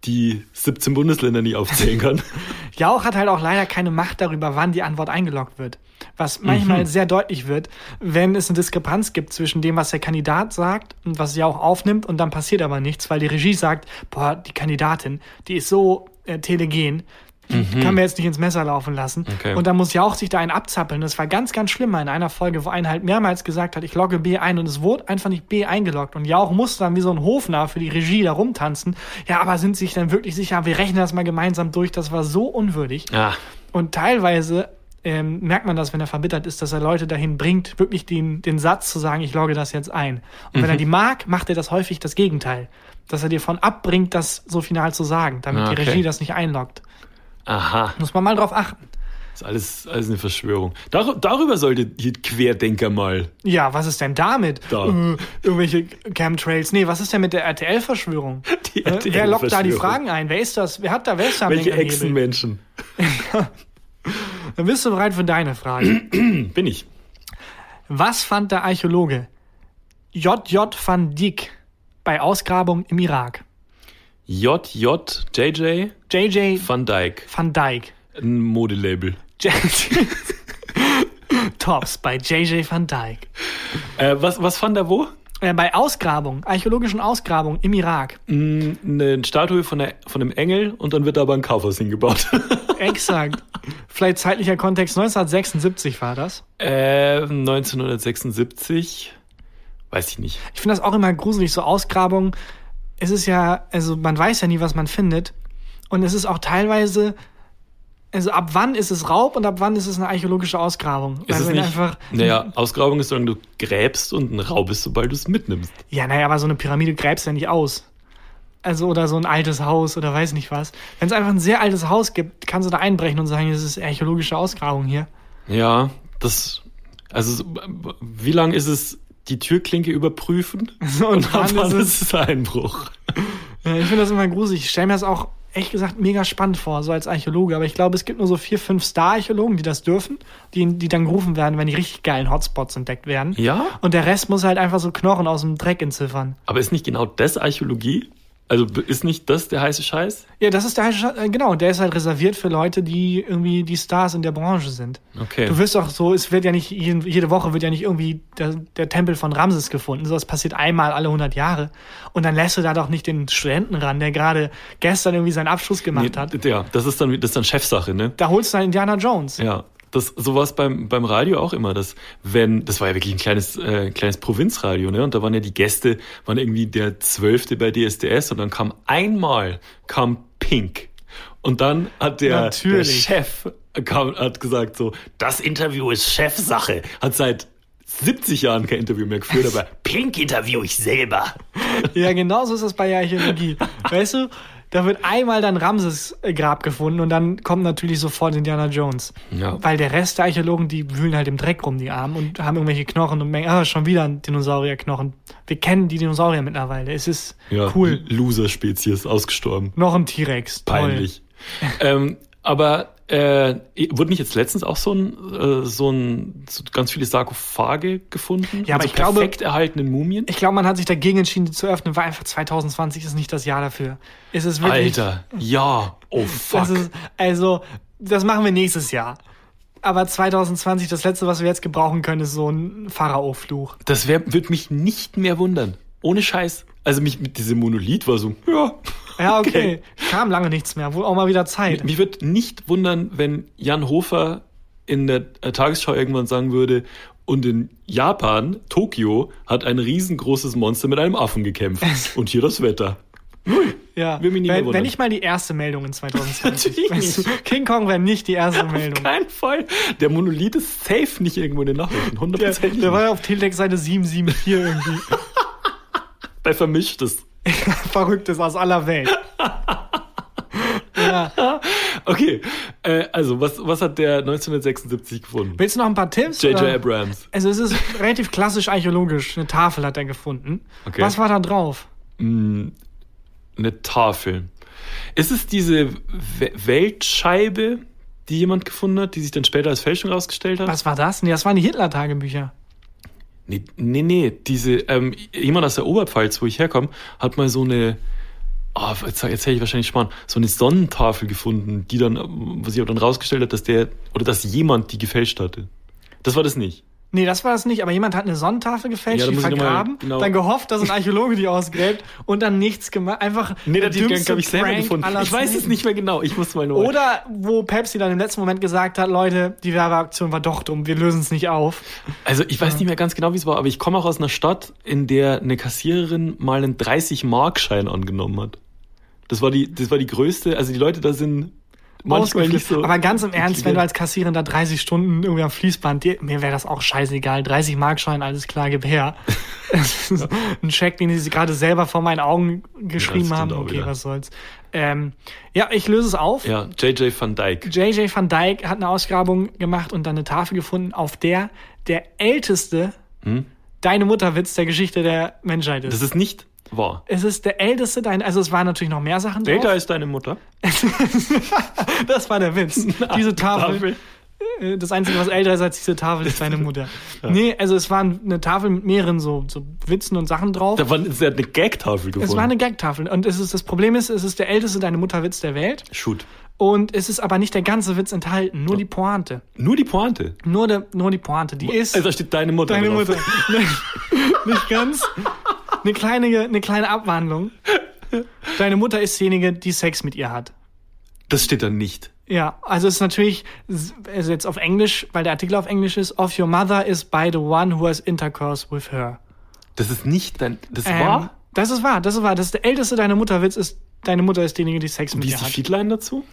die 17 Bundesländer nicht aufzählen kann. Jauch hat halt auch leider keine Macht darüber, wann die Antwort eingeloggt wird. Was manchmal Mhm. sehr deutlich wird, wenn es eine Diskrepanz gibt zwischen dem, was der Kandidat sagt und was Jauch aufnimmt und dann passiert aber nichts, weil die Regie sagt, boah, die Kandidatin, die ist so äh, telegen, Die kann mir jetzt nicht ins Messer laufen lassen. Mhm. Okay. Und dann muss Jauch sich da einen abzappeln. Das war ganz, ganz schlimm in einer Folge, wo einer halt mehrmals gesagt hat, ich logge B ein und es wurde einfach nicht B eingeloggt. Und Jauch musste dann wie so ein Hofnarr für die Regie da rumtanzen. Ja, aber sind sich dann wirklich sicher, wir rechnen das mal gemeinsam durch. Das war so unwürdig. Ah, Und teilweise ähm, merkt man das, wenn er verbittert ist, dass er Leute dahin bringt, wirklich den, den Satz zu sagen, ich logge das jetzt ein. Und wenn er die mag, macht er das häufig das Gegenteil. Dass er dir von abbringt, das so final zu sagen, damit Ah, die okay. Regie das nicht einloggt. Aha. Muss man mal drauf achten. ist alles, alles eine Verschwörung. Dar darüber sollte die Querdenker mal. Ja, was ist denn damit? Da. Äh, irgendwelche Chemtrails. Nee, was ist denn mit der RTL-Verschwörung? Die Äh, Wer lockt da die. Fragen ein? Wer ist das? Wer hat da, wer ist da am Welche Lenker Hebel? Echsenmenschen? Dann bist du bereit für deine Frage. Bin ich. Was fand der Archäologe J.J. van Dijk bei Ausgrabung im Irak? JJ JJ J.J. Van Dyke. van Dijk. Ein Modelabel. Tops bei J.J. van Dijk. Äh, was, was fand er wo? Äh, bei Ausgrabung, archäologischen Ausgrabung im Irak. Mm, Eine Statue von, der, von einem Engel und dann wird da aber ein Kaufhaus hingebaut. Exakt. Vielleicht zeitlicher Kontext, 1976 war das. äh, 1976. Weiß ich nicht. Ich finde das auch immer gruselig, so Ausgrabungen. Es ist ja, also man weiß ja nie, was man findet. Und es ist auch teilweise, also ab wann ist es Raub und ab wann ist es eine archäologische Ausgrabung? Ist Weil es nicht, einfach, naja, Ausgrabung ist, solange du gräbst und ein Raub ist, sobald du es mitnimmst. ja, naja, aber so eine Pyramide gräbst du ja nicht aus. Also, oder so ein altes Haus oder weiß nicht was. Wenn es einfach ein sehr altes Haus gibt, kannst du da einbrechen und sagen, das ist archäologische Ausgrabung hier. Ja, das, also, so- wie lang ist es, die Türklinke überprüfen? So, und wann ist es ist es Einbruch? Ja, ich finde das immer gruselig. Ich stelle mir das auch ehrlich gesagt mega spannend vor, so als Archäologe. Aber ich glaube, es gibt nur so vier, fünf Star-Archäologen, die das dürfen, die, die dann gerufen werden, wenn die richtig geilen Hotspots entdeckt werden. Ja? Und der Rest muss halt einfach so Knochen aus dem Dreck entziffern. Aber ist nicht genau das Archäologie? Also ist nicht das der heiße Scheiß? Ja, das ist der, äh, genau, der ist halt reserviert für Leute, die irgendwie die Stars in der Branche sind. Okay. Du wirst auch so, es wird ja nicht, jede Woche wird ja nicht irgendwie der, der Tempel von Ramses gefunden. So, das passiert einmal alle 100 Jahre. Und dann lässt du da doch nicht den Studenten ran, der gerade gestern irgendwie seinen Abschluss gemacht Nee, hat. Ja, das ist dann, das ist dann Chefsache, ne? Da holst du dann Indiana Jones. Ja. Das, so war es beim, beim Radio auch immer, dass wenn, das war ja wirklich ein kleines, äh, kleines Provinzradio, ne? Und da waren ja die Gäste, waren irgendwie der Zwölfte bei DSDS und dann kam einmal, kam Pink. Und dann hat der, der. Chef kam, hat gesagt so, das Interview ist Chefsache. Hat seit 70 Jahren kein Interview mehr geführt, aber Pink interview ich selber. Ja, genau so ist das bei der Archäologie. weißt du, da wird einmal dann Ramses äh, Grab gefunden und dann kommt natürlich sofort Indiana Jones. Ja. Weil der Rest der Archäologen, die wühlen halt im Dreck rum, die Armen, und haben irgendwelche Knochen und merken, ah, schon wieder ein Dinosaurierknochen. Wir kennen die Dinosaurier mittlerweile. Es ist Ja, cool. Loser-Spezies, ausgestorben. Noch ein T-Rex. Peinlich. ähm, aber äh, wurde nicht jetzt letztens auch so ein, äh, so ein so ganz viele Sarkophage gefunden? Ja, aber Mit ich glaube- perfekt erhaltenen Mumien? Ich glaube, man hat sich dagegen entschieden, die zu öffnen, weil einfach 2020 ist nicht das Jahr dafür. Es ist wirklich. Alter, ja. Oh fuck. Das ist, also, das machen wir nächstes Jahr. Aber 2020, das letzte, was wir jetzt gebrauchen können, ist so ein Pharao-Fluch. Das wird mich nicht mehr wundern. Ohne Scheiß. Also mich mit diesem Monolith war so, ja. Ja, okay. Kam lange nichts mehr. Wohl auch mal wieder Zeit. Mich wird nicht wundern, wenn Jan Hofer in der äh, Tagesschau irgendwann sagen würde, und in Japan, Tokio, hat ein riesengroßes Monster mit einem Affen gekämpft. Und hier das Wetter. Ja. Will mich nicht wenn, wundern. wenn nicht mal die erste Meldung in 2020. Natürlich Weißt du, nicht. King Kong wäre nicht die erste Meldung. Kein Fall. Der Monolith ist safe nicht irgendwo in den Nachrichten. Der, Hundertprozentig. der war auf Teletext Seite 774 irgendwie. Bei Vermischtes. Verrücktes aus aller Welt. ja. Okay, äh, also was, was hat der 1976 gefunden? Willst du noch ein paar Tipps? J.J. Abrams. Also es ist relativ klassisch archäologisch. Eine Tafel hat er gefunden. Okay. Was war da drauf? Eine Tafel. Ist es diese We Weltscheibe, die jemand gefunden hat, die sich dann später als Fälschung rausgestellt hat? Was war das? Nee, das waren die Hitler-Tagebücher. Nee, nee, nee. Diese, ähm, jemand aus der Oberpfalz, wo ich herkomme, hat mal so eine, oh, jetzt erzähle ich wahrscheinlich spannend, so eine Sonnentafel gefunden, die dann, wo sich aber dann rausgestellt hat, dass der, oder dass jemand die gefälscht hatte. Das war das nicht. Nee, das war es nicht, aber jemand hat eine Sonnentafel gefälscht, Ja, die mal- vergraben, genau. dann gehofft, dass ein Archäologe die ausgräbt und dann nichts gemacht. Einfach Nee, der dümmste glaube ich, selber gefunden. Ich weiß es nicht mehr genau. Ich muss mal nur. Oder wo Pepsi dann im letzten Moment gesagt hat, Leute, die Werbeaktion war doch dumm, wir lösen es nicht auf. Also ich weiß nicht mehr ganz genau, wie es war, aber ich komme auch aus einer Stadt, in der eine Kassiererin mal einen 30-Mark-Schein angenommen hat. Das war die, das war die größte, also die Leute da sind manchmal nicht so. Aber ganz im Ernst, wenn du als Kassiererin da 30 Stunden irgendwie am Fließband, dir, mir wäre das auch scheißegal. 30 Markschein, alles klar, gib her. Ein Scheck, den sie gerade selber vor meinen Augen geschrieben stimmt haben. Okay, was soll's. Ähm, ja, ich löse es auf. Ja, JJ van Dyke. JJ van Dyke hat eine Ausgrabung gemacht und dann eine Tafel gefunden, auf der der älteste Deine Mutterwitz der Geschichte der Menschheit ist. Das ist nicht wahr. es ist der älteste, dein, also es waren natürlich noch mehr Sachen drauf. Data ist deine Mutter. Das war der Witz. Diese Tafel. Äh, Das Einzige, was älter ist als diese Tafel, ist deine Mutter. Nee, also es war eine Tafel mit mehreren so, so Witzen und Sachen drauf. Da war, sie hat eine Gag-Tafel gefunden. Es war eine Gagtafel. Und es ist, das Problem ist, es ist der älteste Deine Mutter-Witz der Welt. Shoot. Und es ist aber nicht der ganze Witz enthalten, nur die Pointe. Nur die Pointe. Nur, der, nur die Pointe. Die ist Also da steht deine Mutter. deine drauf. Mutter. nicht ganz. Eine kleine, eine kleine Abwandlung. Deine Mutter ist diejenige, die Sex mit ihr hat. Das steht da nicht. Ja, also es ist natürlich, also jetzt auf Englisch, weil der Artikel auf Englisch ist, of your mother is by the one who has intercourse with her. Das ist nicht dein. Das Ähm, war. Das ist wahr, das ist wahr. Das ist der älteste deine Mutterwitz ist, deine Mutter ist diejenige, die Sex mit Wie dir ist die hat. Feedline dazu?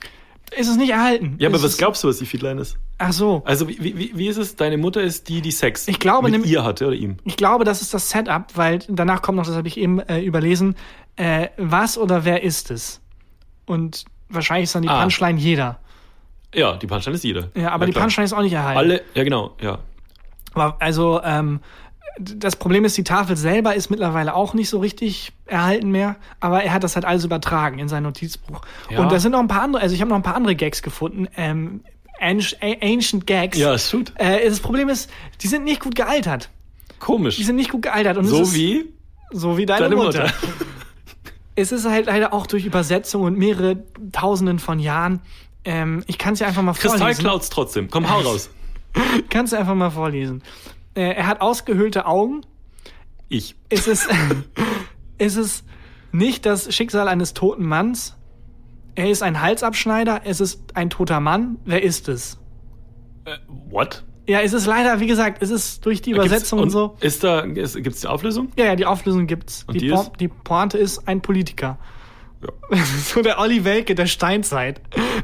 Ist es nicht erhalten? Ja, aber Ist was glaubst du, was die Feedline ist? Ach so. Also, wie, wie, wie ist es? Deine Mutter ist die, die Sex Ich glaube, mit ihr hatte oder ihm. Ich glaube, das ist das Setup, weil danach kommt noch, das habe ich eben äh, überlesen, äh, was oder wer ist es? Und wahrscheinlich ist dann die Ah. Punchline jeder. Ja, die Punchline ist jeder. Ja, aber die klar. Punchline ist auch nicht erhalten. Alle, ja genau, ja. Aber also, ähm, das Problem ist, die Tafel selber ist mittlerweile auch nicht so richtig erhalten mehr, aber er hat das halt alles übertragen in sein Notizbuch. Ja. Und da sind noch ein paar andere, also ich habe noch ein paar andere Gags gefunden, ähm, Anci- Ancient Gags. Ja, shoot. Äh, das Problem ist, die sind nicht gut gealtert. Komisch. Die sind nicht gut gealtert. Und so ist, wie so wie deine, deine Mutter. Mutter. Es ist halt leider auch durch Übersetzung und mehrere Tausenden von Jahren. Ähm, ich kann es ja einfach mal Kristall vorlesen. klaut's trotzdem. Komm, hau raus. Kannst du einfach mal vorlesen. Äh, er hat ausgehöhlte Augen. Ich. Ist es, ist es nicht das Schicksal eines toten Manns? Er ist ein Halsabschneider. Es ist ein toter Mann. Wer ist es? Äh, what? Ja, es ist leider, wie gesagt, es ist durch die Übersetzung und, so. Ist da, ist, gibt's die Auflösung? Ja, ja, die Auflösung gibt's. Und die, die Po- die Pointe ist ein Politiker. Ja. so der Olli Welke der Steinzeit.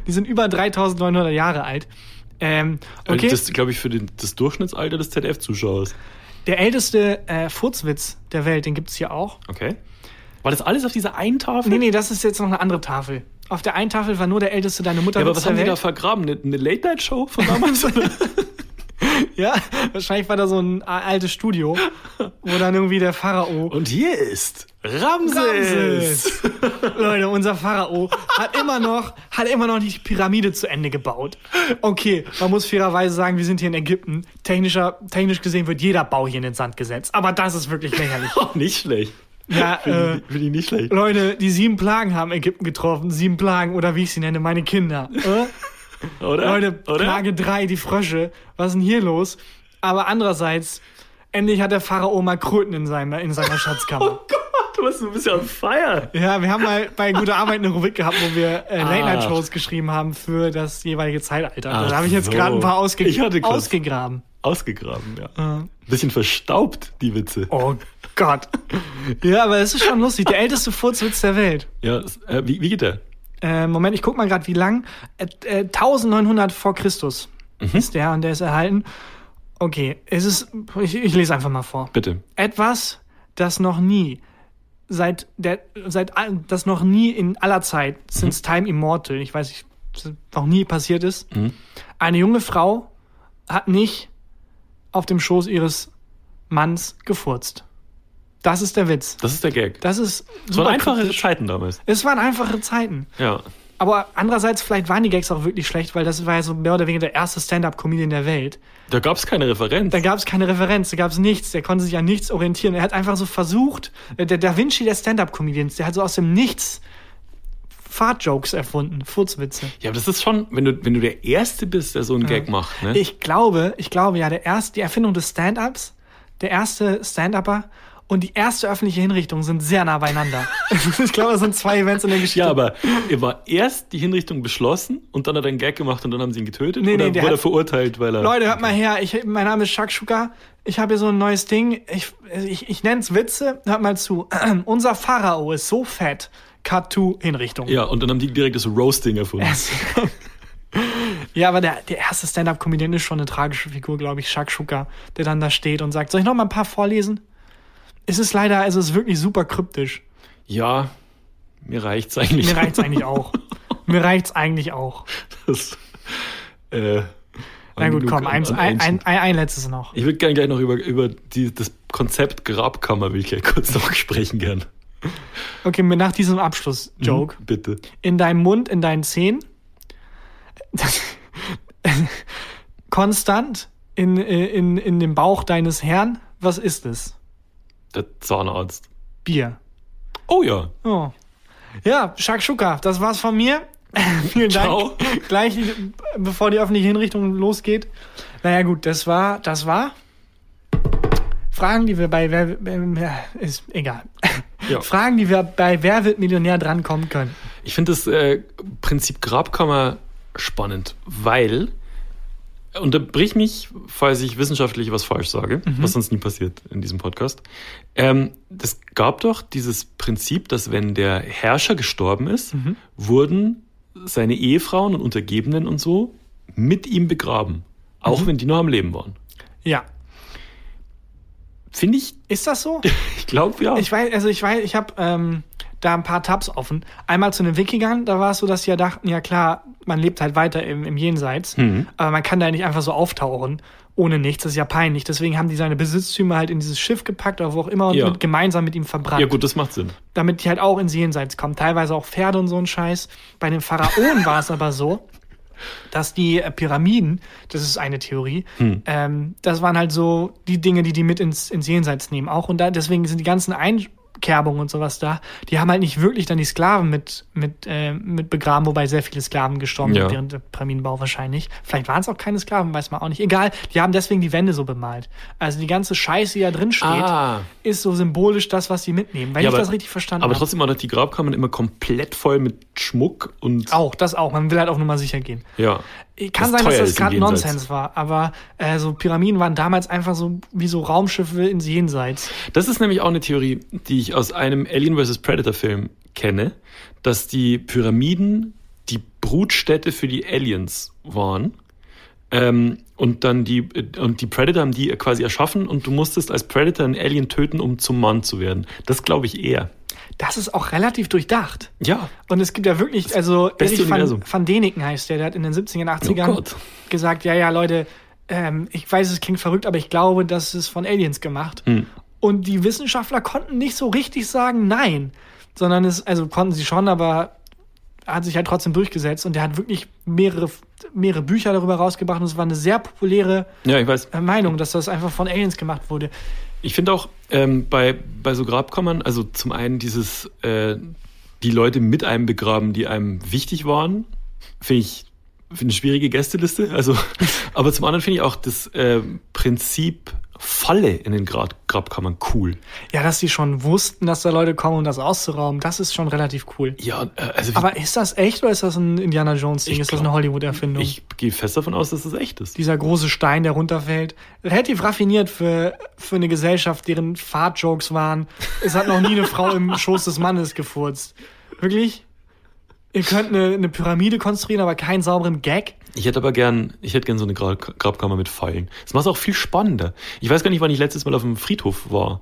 Die sind über 3900 Jahre alt. Ähm, okay. Das glaube ich für den, das Durchschnittsalter des ZDF-Zuschauers. der älteste äh, Furzwitz der Welt, den gibt's hier auch. Okay. War das alles auf dieser einen Tafel? Nee, nee, das ist jetzt noch eine andere Tafel. Auf der einen Tafel war nur der älteste deine Mutter Ja, aber was haben die da Welt. vergraben? Eine, eine Late-Night-Show von damals? Ja, wahrscheinlich war da so ein altes Studio, wo dann irgendwie der Pharao. Und hier ist Ramses. Ramses. Leute, unser Pharao hat immer noch, hat immer noch die Pyramide zu Ende gebaut. Okay, man muss fairerweise sagen, wir sind hier in Ägypten. Technischer, technisch gesehen wird jeder Bau hier in den Sand gesetzt. Aber das ist wirklich lächerlich. Oh, nicht schlecht. Ja, Finde äh, find ich nicht schlecht. Leute, die sieben Plagen haben Ägypten getroffen. Sieben Plagen oder wie ich sie nenne, meine Kinder. Äh? Oder? Leute, Oder? Plage 3, die Frösche. Was ist denn hier los? Aber andererseits, endlich hat der Pharao mal Kröten in, seinem, in seiner Schatzkammer. Oh Gott, du bist ein bisschen on fire. Ja, wir haben mal bei Gute Arbeit eine Rubrik gehabt, wo wir äh, Late-Night-Shows Ach. geschrieben haben für das jeweilige Zeitalter. Ach da habe ich jetzt so. gerade ein paar ausge ausgegraben. Ausgegraben, ja. Bisschen verstaubt, die Witze. Oh Gott. Ja, aber es ist schon lustig. Der älteste Furzwitz der Welt. Ja, äh, wie, wie geht der? Äh, Moment, ich guck mal gerade, wie lang. Äh, äh, 1900 vor Christus Mhm. ist der und der ist erhalten. Okay, es ist, ich, ich lese einfach mal vor. Bitte. Etwas, das noch nie seit der seit das noch nie in aller Zeit since time immortal, ich weiß nicht, noch nie passiert ist. Eine junge Frau hat nicht auf dem Schoß ihres Manns gefurzt. Das ist der Witz. Das ist der Gag. Das ist Das waren einfache kryptisch. Zeiten damals. Es waren einfache Zeiten. Ja. Aber andererseits, vielleicht waren die Gags auch wirklich schlecht, weil das war ja so mehr oder weniger der erste Stand-Up-Comedian der Welt. Da gab es keine Referenz. Da gab es keine Referenz, da gab es nichts, der konnte sich an nichts orientieren. Er hat einfach so versucht, äh, der Da Vinci der Stand-Up-Comedians, der hat so aus dem Nichts Fahrtjokes erfunden, Furzwitze. Ja, aber das ist schon, wenn du, wenn du der Erste bist, der so einen Gag macht, ne? Ich glaube, ich glaube ja, der erste, die Erfindung des Stand-Ups, der erste Stand-Upper und die erste öffentliche Hinrichtung sind sehr nah beieinander. ich glaube, das sind zwei Events in der Geschichte. ja, aber er war erst die Hinrichtung beschlossen und dann hat er einen Gag gemacht und dann haben sie ihn getötet? Nee, nee, oder der wurde er hat- verurteilt, weil er. Leute, hört mal her, ich, mein Name ist Shakshuka. Ich habe hier so ein neues Ding. Ich, ich, ich nenne es Witze. Hört mal zu. Unser Pharao ist so fett. Cut to Hinrichtung. Ja, und dann haben die direkt das Roasting erfunden. Ja, aber der, der erste Stand-Up-Comedian ist schon eine tragische Figur, glaube ich, Shakshuka, der dann da steht und sagt, soll ich noch mal ein paar vorlesen? Es ist leider, also es ist wirklich super kryptisch. Ja, mir reicht's eigentlich. Mir reicht's eigentlich auch. Mir reicht's eigentlich auch. Das, äh, Na gut, komm, eins, ein, ein, ein, ein letztes noch. Ich würde gerne gleich noch über, über die, das Konzept Grabkammer will ich gleich kurz noch sprechen gern. Okay, nach diesem Abschluss-Joke. Bitte. In deinem Mund, in deinen Zähnen. Konstant in, äh, in, in dem Bauch deines Herrn. Was ist es? Der Zahnarzt. Bier. Oh ja. Oh. Ja, Shakshuka, das war's von mir. Vielen Dank. Ciao. Gleich, bevor die öffentliche Hinrichtung losgeht. Naja, gut, das war, das war. Fragen, die wir bei Wer, äh, ist egal. Ja. Fragen, die wir bei Wer wird Millionär drankommen können. Ich finde das äh, Prinzip Grabkammer spannend, weil, unterbrich mich, falls ich wissenschaftlich was falsch sage, was sonst nie passiert in diesem Podcast. Ähm, das gab doch dieses Prinzip, dass wenn der Herrscher gestorben ist, wurden seine Ehefrauen und Untergebenen und so mit ihm begraben. Auch wenn die noch am Leben waren. Ja. Finde ich, Ist das so? ich glaube ja. Ich weiß, also ich weiß, ich habe ähm, da ein paar Tabs offen. Einmal zu den Wikingern, da war es so, dass die ja dachten, ja klar, man lebt halt weiter im, im Jenseits, aber man kann da nicht einfach so auftauchen ohne nichts. Das ist ja peinlich. Deswegen haben die seine Besitztümer halt in dieses Schiff gepackt oder wo auch immer und Ja. mit, gemeinsam mit ihm verbrannt. ja gut, das macht Sinn. damit die halt auch ins Jenseits kommen. Teilweise auch Pferde und so ein Scheiß. Bei den Pharaonen war es aber so, dass die äh, Pyramiden, das ist eine Theorie, ähm, das waren halt so die Dinge, die die mit ins, ins Jenseits nehmen auch. Und da, deswegen sind die ganzen Einkerbungen und sowas da, die haben halt nicht wirklich dann die Sklaven mit, mit, äh, mit begraben, wobei sehr viele Sklaven gestorben Ja. sind während der Pyramidenbau wahrscheinlich. Vielleicht waren es auch keine Sklaven, weiß man auch nicht. Egal, die haben deswegen die Wände so bemalt. Also die ganze Scheiße, die da drin steht, Ah. ist so symbolisch das, was die mitnehmen. Wenn Ja, ich aber- das richtig verstanden Aber habe. trotzdem waren doch die Grabkammern immer komplett voll mit Schmuck und Auch, das auch. Man will halt auch nur mal sicher gehen. ja. Kann Was sein, dass das gerade. Nonsens war, aber äh, so Pyramiden waren damals einfach so wie so Raumschiffe ins Jenseits. Das ist nämlich auch eine Theorie, die ich aus einem Alien vs. Predator Film kenne, dass die Pyramiden die Brutstätte für die Aliens waren. Ähm, und dann die, und die Predator haben die quasi erschaffen und du musstest als Predator einen Alien töten, um zum Mann zu werden. Das glaube ich eher. Das ist auch relativ durchdacht. Ja. Und es gibt ja wirklich, also beste Erich van, van Deniken heißt der, der hat in den 70er, 80ern Oh gesagt, ja, ja, Leute, ähm, ich weiß, es klingt verrückt, aber ich glaube, das ist von Aliens gemacht. Hm. Und die Wissenschaftler konnten nicht so richtig sagen, nein. Sondern es, also konnten sie schon, aber hat sich halt trotzdem durchgesetzt und der hat wirklich mehrere, mehrere Bücher darüber rausgebracht und es war eine sehr populäre Ja, ich weiß. äh, Meinung, dass das einfach von Aliens gemacht wurde. Ich finde auch ähm, bei, bei so Grabkammern, also zum einen dieses, äh, die Leute mit einem begraben, die einem wichtig waren, finde ich eine schwierige Gästeliste. Also, aber zum anderen finde ich auch das äh, Prinzip Falle in den Grab Grabkammern cool. Ja, dass sie schon wussten, dass da Leute kommen, um das auszurauben, das ist schon relativ cool. Ja, äh, also Aber ist das echt oder ist das ein Indiana Jones Ding? Ist das eine Hollywood-Erfindung? ich gehe fest davon aus, dass das echt ist. Dieser große Stein, der runterfällt. Relativ raffiniert für, für eine Gesellschaft, deren Fahrtjokes waren. Es hat noch nie eine Frau im Schoß des Mannes gefurzt. Wirklich? Ihr könnt eine, eine Pyramide konstruieren, aber keinen sauberen Gag? Ich hätte aber gern, ich hätte gern so eine Gra Grabkammer mit Pfeilen. Das macht es auch viel spannender. Ich weiß gar nicht, wann ich letztes Mal auf dem Friedhof war.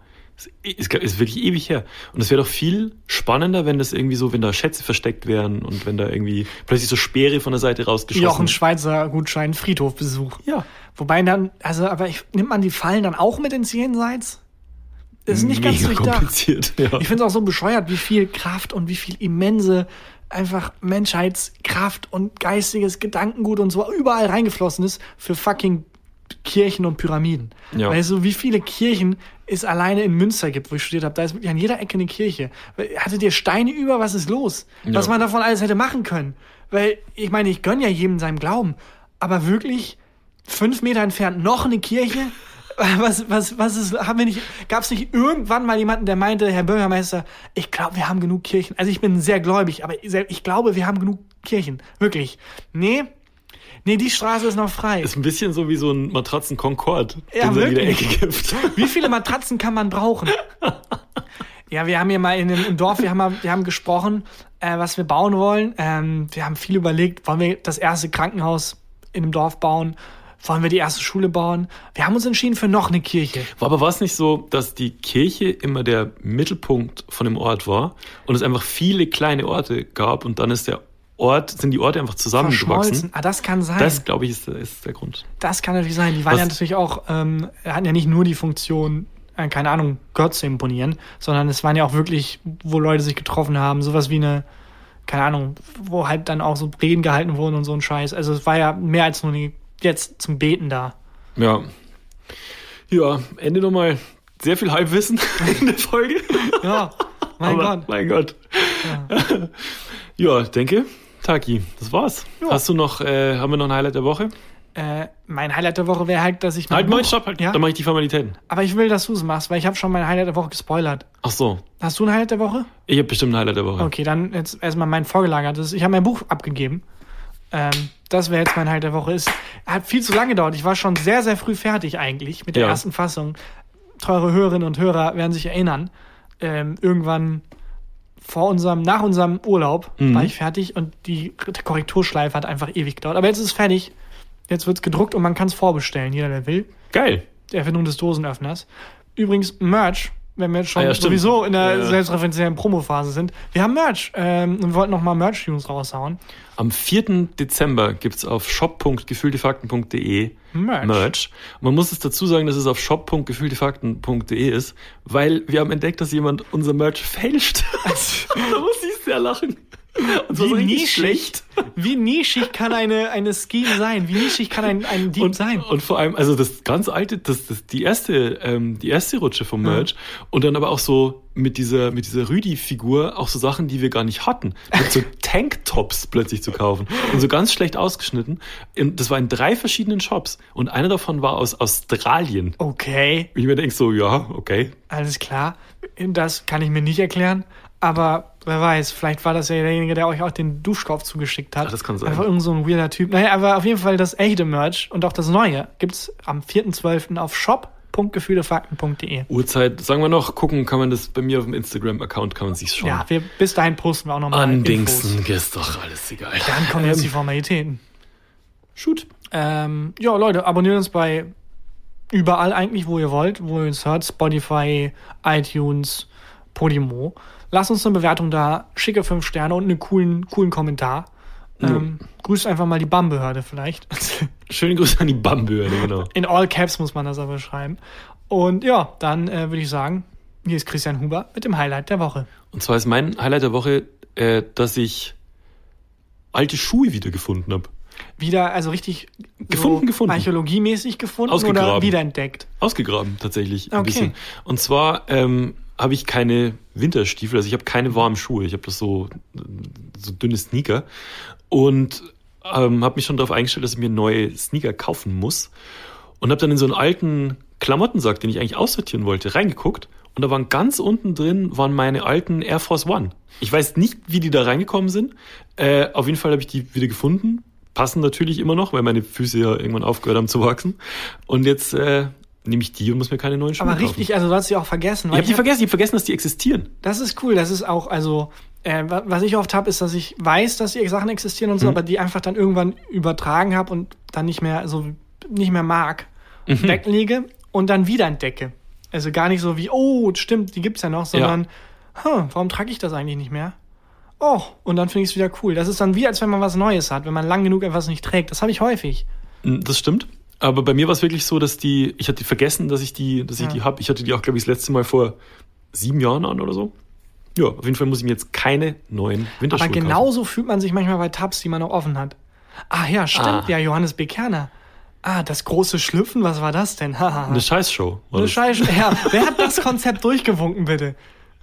Ist, ist wirklich ewig her. Und es wäre doch viel spannender, wenn das irgendwie so, wenn da Schätze versteckt wären und wenn da irgendwie plötzlich so Speere von der Seite rausgeschossen Jochen Schweizer Gutschein, Friedhofbesuch. Ja. Wobei dann, also, aber ich, nimmt man die Fallen dann auch mit ins Jenseits? Das ist nicht ganz Mega durchdacht. kompliziert. Ja. Ich finde es auch so bescheuert, wie viel Kraft und wie viel immense einfach Menschheitskraft und geistiges Gedankengut und so überall reingeflossen ist für fucking Kirchen und Pyramiden. Ja. Weißt du, wie viele Kirchen es alleine in Münster gibt, wo ich studiert habe. Da ist wirklich an jeder Ecke eine Kirche. Hattet ihr Steine über? Was ist los? Was Ja. man davon alles hätte machen können. Weil, ich meine, ich gönn ja jedem seinem Glauben. Aber wirklich fünf Meter entfernt noch eine Kirche? Was, was, was ist, haben wir nicht, gab es nicht irgendwann mal jemanden, der meinte, Herr Bürgermeister, ich glaube, wir haben genug Kirchen. Also ich bin sehr gläubig, aber ich glaube, wir haben genug Kirchen. Wirklich. Nee, nee, die Straße ist noch frei. Ist ein bisschen so wie so ein Matratzen Concorde, Ja, den es an jeder wirklich. Ecke gibt. Wie viele Matratzen kann man brauchen? Ja, wir haben hier mal in, dem- im Dorf, wir haben, mal, wir haben gesprochen, äh, was wir bauen wollen. Ähm, wir haben viel überlegt, wollen wir das erste Krankenhaus in dem Dorf bauen? Wollen wir die erste Schule bauen? Wir haben uns entschieden für noch eine Kirche. War aber war es nicht so, dass die Kirche immer der Mittelpunkt von dem Ort war und es einfach viele kleine Orte gab und dann ist der Ort, sind die Orte einfach zusammengewachsen? Ah, das kann sein. Das, glaube ich, ist, ist der Grund. Das kann natürlich sein. Die waren Was- ja natürlich auch, ähm, hatten ja nicht nur die Funktion, äh, keine Ahnung, Gott zu imponieren, sondern es waren ja auch wirklich, wo Leute sich getroffen haben, sowas wie eine, keine Ahnung, wo halt dann auch so Reden gehalten wurden und so ein Scheiß. Also es war ja mehr als nur die, jetzt zum Beten da. Ja. Ja, Ende nochmal sehr viel Halbwissen in der Folge. Ja, mein Aber, Gott. Mein Gott. Ja, denke, Taki, das war's. Ja. Hast du noch, äh, haben wir noch ein Highlight der Woche? Äh, mein Highlight der Woche wäre halt, dass ich mein Halt, Buch- stopp, halt. Ja, Dann mache ich die Formalitäten. aber ich will, dass du es machst, weil ich habe schon mein Highlight der Woche gespoilert. Ach so. Hast du ein Highlight der Woche? Ich habe bestimmt ein Highlight der Woche. Okay, dann jetzt erstmal mein vorgelagertes. Ich habe mein Buch abgegeben. Ähm, das wäre jetzt mein Highlight der Woche. Es hat viel zu lange gedauert. Ich war schon sehr, sehr früh fertig eigentlich mit der Ja. ersten Fassung. Teure Hörerinnen und Hörer werden sich erinnern. Ähm, irgendwann vor unserem, nach unserem Urlaub Mhm. war ich fertig und die Korrekturschleife hat einfach ewig gedauert. Aber jetzt ist es fertig. Jetzt wird es gedruckt und man kann es vorbestellen, jeder der will. Geil. Die Erfindung des Dosenöffners. Übrigens, Merch, wenn wir jetzt schon Ah ja, sowieso in der Ja. selbstreferenziellen Promophase sind. Wir haben Merch ähm, und wir wollten nochmal Merch-News raushauen. Am 4. Dezember gibt's auf shop.gefühltefakten.de Merch. Merch. Man muss es dazu sagen, dass es auf shop.gefühltefakten.de ist, weil wir haben entdeckt, dass jemand unser Merch fälscht. da muss ich sehr lachen. Und so Wie nischig, wie nischig kann eine, eine Scheme sein? Wie nischig kann ein, ein Dieb und, sein? und vor allem, also das ganz alte, das, das die erste, ähm, die erste Rutsche vom Merch und dann aber auch so mit dieser, mit dieser Rüdi-Figur auch so Sachen, die wir gar nicht hatten, mit so Tanktops plötzlich zu kaufen und so ganz schlecht ausgeschnitten. Und das war in drei verschiedenen Shops und einer davon war aus Australien. Okay, Und ich mir denke so, ja, okay. alles klar. Das kann ich mir nicht erklären. Aber wer weiß, vielleicht war das ja derjenige, der euch auch den Duschkopf zugeschickt hat. Ja, das kann sein. Einfach irgend so ein weirder Typ. Naja, aber auf jeden Fall das echte Merch und auch das neue gibt's am 4.12. auf shop.gefühlefakten.de. Uhrzeit, sagen wir noch, gucken kann man das bei mir auf dem Instagram-Account, kann man sich's schon. Ja, wir, bis dahin posten wir auch nochmal Andingsen, ist doch alles egal. Dann kommen jetzt Ähm, die Formalitäten. Shoot. Ähm, ja, Leute, abonniert uns bei überall eigentlich, wo ihr wollt, wo ihr uns hört. Spotify, iTunes, Podimo. Lasst uns eine Bewertung da, schicke fünf Sterne und einen coolen, coolen Kommentar. Ähm, grüßt einfach mal die BAM-Behörde vielleicht. Schöne Grüße an die Bamböhne, genau. In all caps muss man das aber schreiben. Und ja, dann äh, würde ich sagen, hier ist Christian Huber mit dem Highlight der Woche. Und zwar ist mein Highlight der Woche, äh, dass ich alte Schuhe wieder gefunden habe. Wieder, also richtig Gefunden, so gefunden. archäologiemäßig gefunden oder wiederentdeckt. Ausgegraben tatsächlich ein Okay. bisschen. Und zwar ähm, habe ich keine Winterstiefel, also ich habe keine warmen Schuhe. Ich habe das so, so dünne Sneaker. Und ähm, habe mich schon darauf eingestellt, dass ich mir neue Sneaker kaufen muss. Und habe dann in so einen alten Klamottensack, den ich eigentlich aussortieren wollte, reingeguckt. Und da waren ganz unten drin waren meine alten Air Force One. Ich weiß nicht, wie die da reingekommen sind. Äh, auf jeden Fall habe ich die wieder gefunden. Passen natürlich immer noch, weil meine Füße ja irgendwann aufgehört haben zu wachsen. Und jetzt äh, nehme ich die und muss mir keine neuen Schuhe Aber kaufen. richtig, also du hast sie auch vergessen. Ich habe die hab- vergessen, ich habe vergessen, dass die existieren. Das ist cool. Das ist auch, also, äh, wa- was ich oft habe, ist, dass ich weiß, dass die Sachen existieren und so, Mhm. aber die einfach dann irgendwann übertragen habe und dann nicht mehr so nicht mehr mag, Mhm. weglege und dann wieder entdecke. Also gar nicht so wie, oh, stimmt, die gibt's ja noch, sondern, huh, warum trage ich das eigentlich nicht mehr? Oh, und dann finde ich es wieder cool. Das ist dann wie, als wenn man was Neues hat, wenn man lang genug etwas nicht trägt. Das habe ich häufig. Mm, Das stimmt. Aber bei mir war es wirklich so, dass die, ich hatte vergessen, dass ich die, dass ich Ja. die habe. Ich hatte die auch, glaube ich, das letzte Mal vor sieben Jahren an oder so. Ja, auf jeden Fall muss ich mir jetzt keine neuen Winterschuhe Aber genauso fühlt man sich manchmal bei Tabs, die man noch offen hat. Ah ja, stimmt, Ah. ja, Johannes Bekerner. Ah, das große Schlüpfen, was war das denn? Eine Scheißshow. Eine. Scheiße. Ja, wer hat das Konzept durchgewunken, bitte?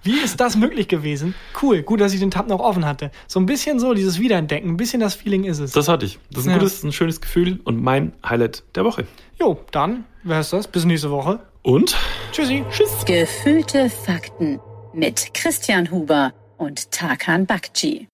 Wie ist das möglich gewesen? Cool, gut, dass ich den Tab noch offen hatte. So ein bisschen so, dieses Wiederentdecken, ein bisschen das Feeling ist es. Das hatte ich. Das ist ein Ja. gutes, ein schönes Gefühl und mein Highlight der Woche. jo, dann wär's das. Bis nächste Woche. Und Tschüssi. tschüss. Gefühlte Fakten mit Christian Huber und Tarkan Bakci.